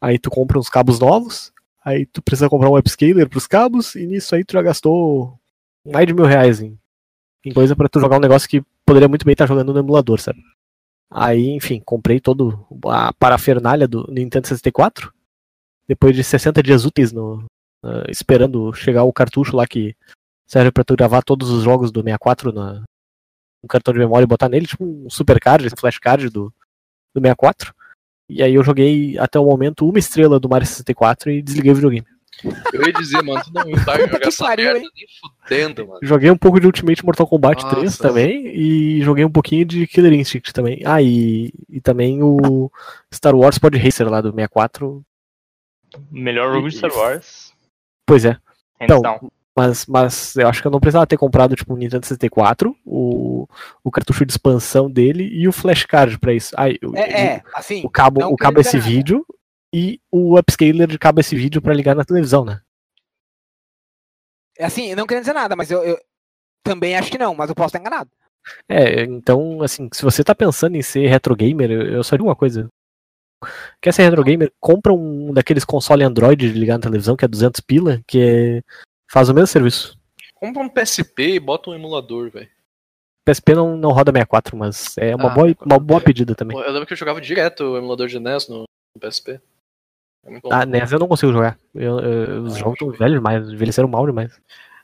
Aí tu compra uns cabos novos, aí tu precisa comprar um upscaler pros cabos, e nisso aí tu já gastou mais de mil reais em, em coisa para tu jogar um negócio que poderia muito bem estar jogando no emulador, sabe? Aí, enfim, comprei todo a parafernália do Nintendo 64. Depois de 60 dias úteis no, uh, esperando chegar o cartucho lá que serve para tu gravar todos os jogos do 64 na, um cartão de memória e botar nele, tipo um super card, um flash card do, do 64. E aí eu joguei até o momento uma estrela do Mario 64 e desliguei o videogame. Eu ia dizer, mano, tu não (laughs) vai jogar Que essa pariu, merda hein? nem fudendo, mano. Joguei um pouco de Ultimate Mortal Kombat Nossa. 3 também e joguei um pouquinho de Killer Instinct também. Ah, e, e também o Star Wars Pod Racer lá do 64. Melhor jogo de Star Wars. Pois é. Então, down. Mas, mas eu acho que eu não precisava ter comprado tipo o Nintendo 64, o, o cartucho de expansão dele e o flashcard pra isso. Ah, o, É, é, assim. o cabo, o cabo esse nada. vídeo e o upscaler de cabo esse vídeo pra ligar na televisão, né? É assim, não querendo dizer nada, mas eu, eu também acho que não, mas eu posso estar enganado. É, então, assim, se você tá pensando em ser retro gamer, eu, eu só digo uma coisa. Quer ser retro gamer? Compra um daqueles console Android de ligar na televisão, que é 200 pila, que é, faz o mesmo serviço. Compra um PSP e bota um emulador, velho. PSP não, não roda 64, mas é uma, Ah, boa, 64. uma boa pedida também. Eu lembro que eu jogava direto o emulador de NES no, no PSP. É. Ah, NES eu não consigo jogar. Eu- eu- os Ah, jogos estão velhos demais, envelheceram mal demais.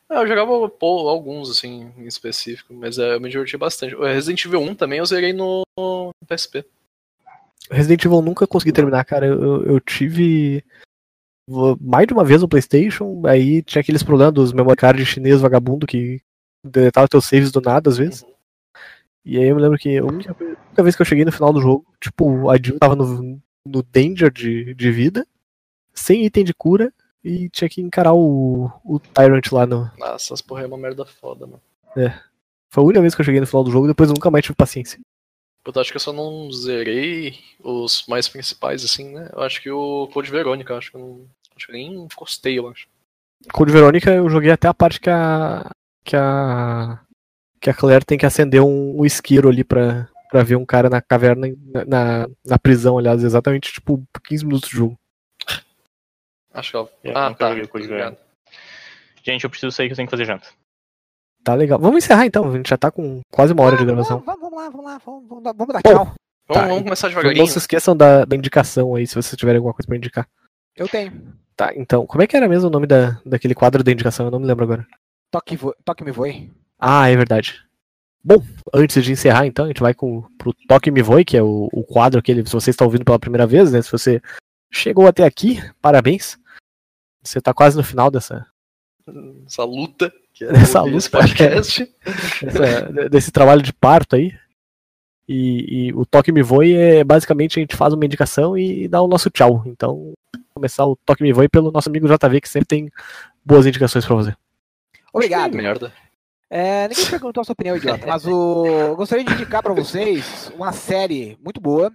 Ah, eu jogava pô, alguns, assim, em específico, mas é, eu me diverti bastante. O Resident Evil 1 também eu zerei no, no PSP. Resident Evil nunca consegui terminar, cara. Eu, eu- tive mais de uma vez no PlayStation, aí tinha aqueles problemas dos memory card chinês vagabundo que deletava teus saves do nada às vezes. E aí eu me lembro que a única, única vez que eu cheguei no final do jogo, tipo, a Jill tava no, no danger de, de vida, sem item de cura, e tinha que encarar o, o Tyrant lá no. Nossa, as porra é uma merda foda, mano. Foi a única vez que eu cheguei no final do jogo, depois eu nunca mais tive paciência. Eu acho que eu só não zerei os mais principais, assim, né? Eu acho que o Code Verônica, acho que eu não. Acho que eu nem encostei, eu acho. Code Verônica eu joguei até a parte que a. que a. que a Claire tem que acender um, um isqueiro ali pra, pra ver um cara na caverna, na, na, prisão, aliás, exatamente tipo 15 minutos de jogo. Acho que ela. Eu ah, nunca tá. Gente, eu preciso sair que eu tenho que fazer janta. Tá legal. Vamos encerrar então, a gente já tá com quase uma hora de Vamos, gravação. vamos, vamos lá, vamos lá, vamos, vamos dar- vamos dar tchau. Vamos, Tá, vamos começar Não devagarinho. se esqueçam da, da indicação aí, se vocês tiverem alguma coisa pra indicar. Eu tenho. Tá, então, como é que era mesmo o nome da, daquele quadro da indicação? Eu não me lembro agora. Toque, vo... Toque me voe. Ah, é verdade. Bom, antes de encerrar, então, a gente vai com, pro Toque Me Voe, que é o, o quadro aquele, se você está ouvindo pela primeira vez, né? Se você chegou até aqui, parabéns. Você tá quase no final dessa, Essa luta. Que é Essa esse luta, podcast. (laughs) dessa- desse trabalho de parto aí. E, e o Toque Me Voe é basicamente a gente faz uma indicação e dá o nosso tchau. Então, começar o Toque Me Voe pelo nosso amigo JV, que sempre tem boas indicações pra fazer. Obrigado. É, ninguém perguntou a sua opinião, idiota, mas o... eu gostaria de indicar pra vocês uma série muito boa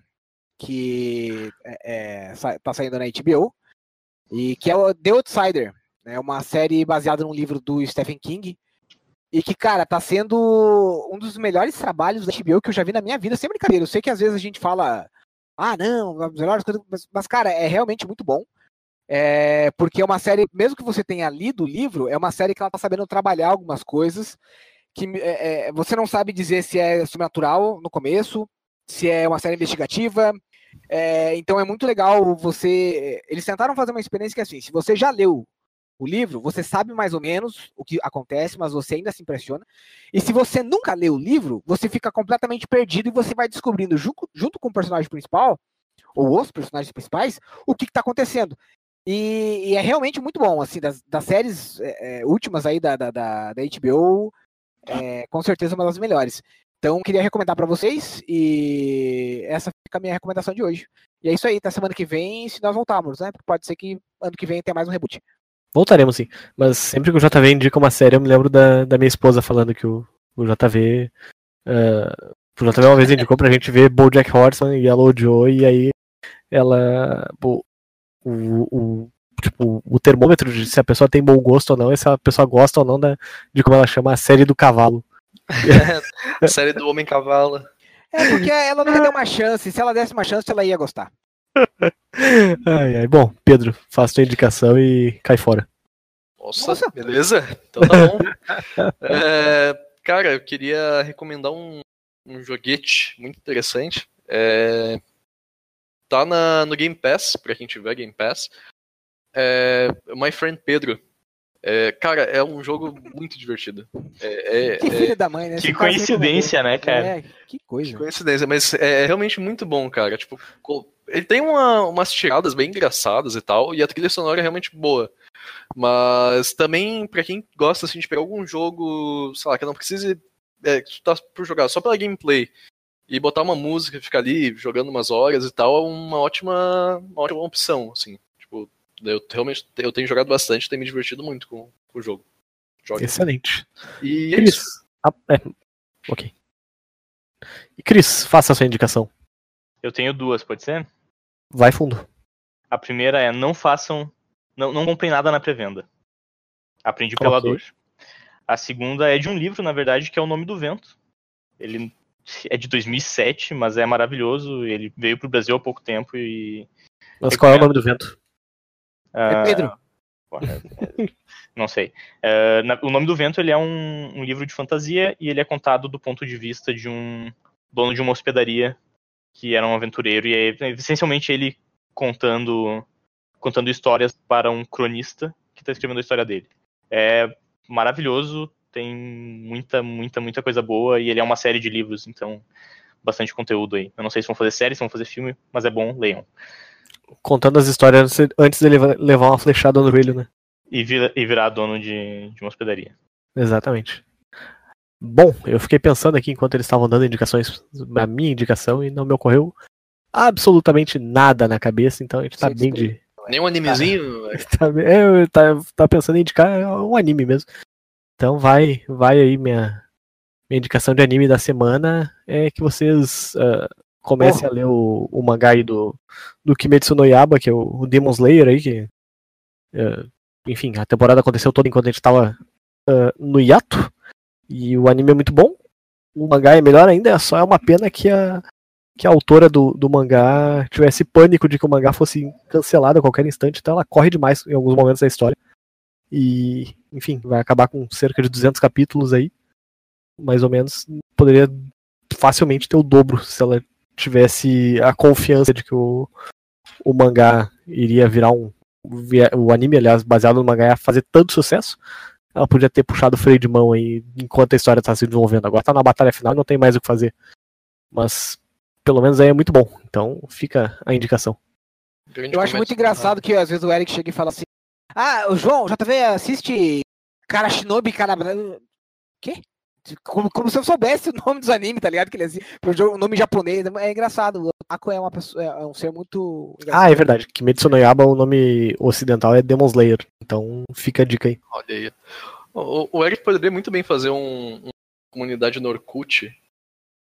que é, é, tá saindo na HBO e que é o The Outsider. É uma série baseada num livro do Stephen King e que, cara, tá sendo um dos melhores trabalhos da HBO que eu já vi na minha vida, sem brincadeira. Eu sei que às vezes a gente fala, ah, não, as melhores coisas, mas, mas, cara, é realmente muito bom. É, porque é uma série, mesmo que você tenha lido o livro, é uma série que ela tá sabendo trabalhar algumas coisas que é, é, você não sabe dizer se é sobrenatural no começo, se é uma série investigativa. é, então é muito legal você. Eles tentaram fazer uma experiência que é assim, se você já leu o livro, você sabe mais ou menos o que acontece, mas você ainda se impressiona. E se você nunca leu o livro, você fica completamente perdido e você vai descobrindo, junto, junto com o personagem principal, ou os personagens principais, o que está acontecendo. E, e é realmente muito bom, assim, das, das séries é, é, últimas aí da, da, da, da HBO, é, com certeza uma das melhores. Então, queria recomendar para vocês e essa fica a minha recomendação de hoje. E é isso aí, até semana que vem, se nós voltarmos, né? Porque pode ser que ano que vem tenha mais um reboot. Voltaremos sim. Mas sempre que o JV indica uma série, eu me lembro da, da minha esposa falando que o, o JV. Uh, o JV uma vez indicou pra gente ver Bojack Horseman e Yellow Joe, e aí ela. O, o, o, tipo, o termômetro de se a pessoa tem bom gosto ou não, é se a pessoa gosta ou não da, de como ela chama a série do cavalo. (laughs) A série do Homem Cavalo. É porque ela nunca deu uma chance. Se ela desse uma chance, ela ia gostar. (laughs) Ai, ai. Bom, Pedro, faça tua indicação e cai fora. Nossa, Nossa. beleza? Então tá bom. (laughs) É, cara, eu queria recomendar um, um joguete muito interessante. É, tá na, no Game Pass, pra quem tiver Game Pass. É, My Friend Pedro. É, cara, é um jogo muito divertido. É, é- Que é- filho da mãe, né? Que coincidência, né, cara? É, que coisa. Coincidência, mas é realmente muito bom, cara. Tipo, ele tem uma- umas tiradas bem engraçadas e tal, e a trilha sonora é realmente boa. Mas também, pra quem gosta assim, de pegar algum jogo, sei lá, que não precise é, que tu tá por jogar só pela gameplay e botar uma música e ficar ali jogando umas horas e tal, é uma ótima, uma ótima opção, assim. Tipo, eu realmente eu tenho jogado bastante, tenho me divertido muito com, com o jogo. Joga. Excelente. E é Cris. isso. Ah, é. Ok. E Cris, faça a sua indicação. Eu tenho duas, pode ser? Vai fundo. A primeira é não façam. Não, não comprem nada na pré-venda. Aprendi pela dor. A segunda é de um livro, na verdade, que é O Nome do Vento. Ele é de 2007, mas é maravilhoso. Ele veio pro Brasil há pouco tempo e. Mas qual é o nome do vento? ah, É Pedro. porra, é- não sei. Ah, na- o Nome do Vento ele é um, um livro de fantasia e ele é contado do ponto de vista de um dono de uma hospedaria que era um aventureiro e é essencialmente ele contando contando histórias para um cronista que está escrevendo a história dele. É maravilhoso, tem muita, muita, muita coisa boa e ele é uma série de livros, então bastante conteúdo aí. Eu não sei se vão fazer série, se vão fazer filme, mas é bom, leiam. Contando as histórias antes- dele levar uma flechada no joelho, né? E, vira- e virar dono de, de uma hospedaria. Exatamente. Bom, eu fiquei pensando aqui enquanto eles estavam dando indicações na minha indicação e não me ocorreu absolutamente nada na cabeça, então a gente tá Sei bem de. Nem um animezinho. (laughs) velho. Tá, é, eu tá, tá pensando em indicar um anime mesmo. Então vai, vai aí minha, minha indicação de anime da semana é que vocês ah, comecem a ler o, o mangá aí do, do Kimetsu no Yaba, que é o, o Demon Slayer aí, que ah, enfim, a temporada aconteceu toda enquanto a gente tava ah, no hiato. E o anime é muito bom. O mangá é melhor ainda, só é uma pena que a, que a autora do, do mangá tivesse pânico de que o mangá fosse cancelado a qualquer instante, então ela corre demais em alguns momentos da história. E, enfim, vai acabar com cerca de 200 capítulos aí, mais ou menos. Poderia facilmente ter o dobro se ela tivesse a confiança de que o, o mangá iria virar um. O anime, aliás, baseado no mangá, ia fazer tanto sucesso. Ela podia ter puxado o freio de mão aí enquanto a história está se desenvolvendo. Agora tá na batalha final e não tem mais o que fazer. Mas pelo menos aí é muito bom. Então fica a indicação. Grande Eu acho muito engraçado que às vezes o Eric chega e fala assim: Ah, o João, JV assiste Cara Shinobi, cara. Quê? Como, como se eu soubesse o nome dos animes, tá ligado? Que ele assim, o nome japonês. É engraçado. O Otaku é uma pessoa, é um ser muito. Ah, é verdade. Kimetsu no Yaba, o nome ocidental é Demon Slayer. Então fica a dica aí. Olha aí. O, o Eric poderia muito bem fazer um, uma comunidade no Orkut.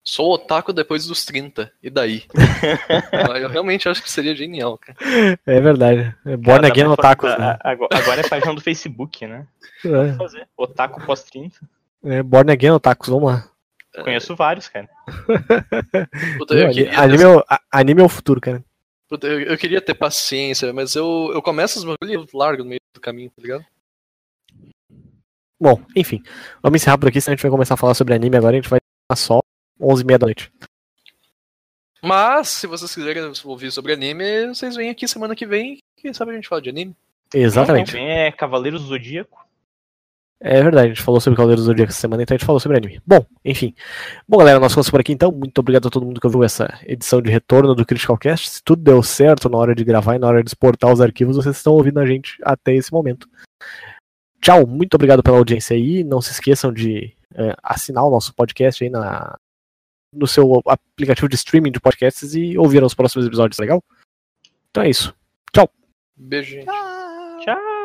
Sou otaku depois dos 30. E daí? (laughs) Eu realmente acho que seria genial, cara. É verdade. É Born Cara, Again Otakus, a- né? a- Agora agora é página do Facebook, né? É, Fazer. Otaku pós-30. É Born Again Otakus, vamos lá. Conheço vários, cara. (laughs) Puta, eu, queria, anime, é anime é o futuro, cara. puta, eu, eu queria ter paciência, mas eu, eu começo os bagulho e eu largo no meio do caminho, tá ligado? Bom, enfim. Vamos encerrar por aqui, senão a gente vai começar a falar sobre anime agora. A gente vai estar só 11h30 da noite. Mas, se vocês quiserem ouvir sobre anime, vocês vêm aqui semana que vem. Quem sabe a gente fala de anime? Exatamente. Não, é Cavaleiros do Zodíaco. É verdade, a gente falou sobre Cavaleiros do Zodíaco essa semana, então a gente falou sobre anime. Bom, enfim. Bom, galera, nós ficamos por aqui então. Muito obrigado a todo mundo que ouviu essa edição de retorno do Critical Cast. Se tudo deu certo na hora de gravar e na hora de exportar os arquivos, vocês estão ouvindo a gente até esse momento. Tchau, muito obrigado pela audiência aí. Não se esqueçam de é, assinar o nosso podcast aí na, no seu aplicativo de streaming de podcasts e ouvir os próximos episódios, legal? Então é isso. Beijo, gente. Ah. Tchau!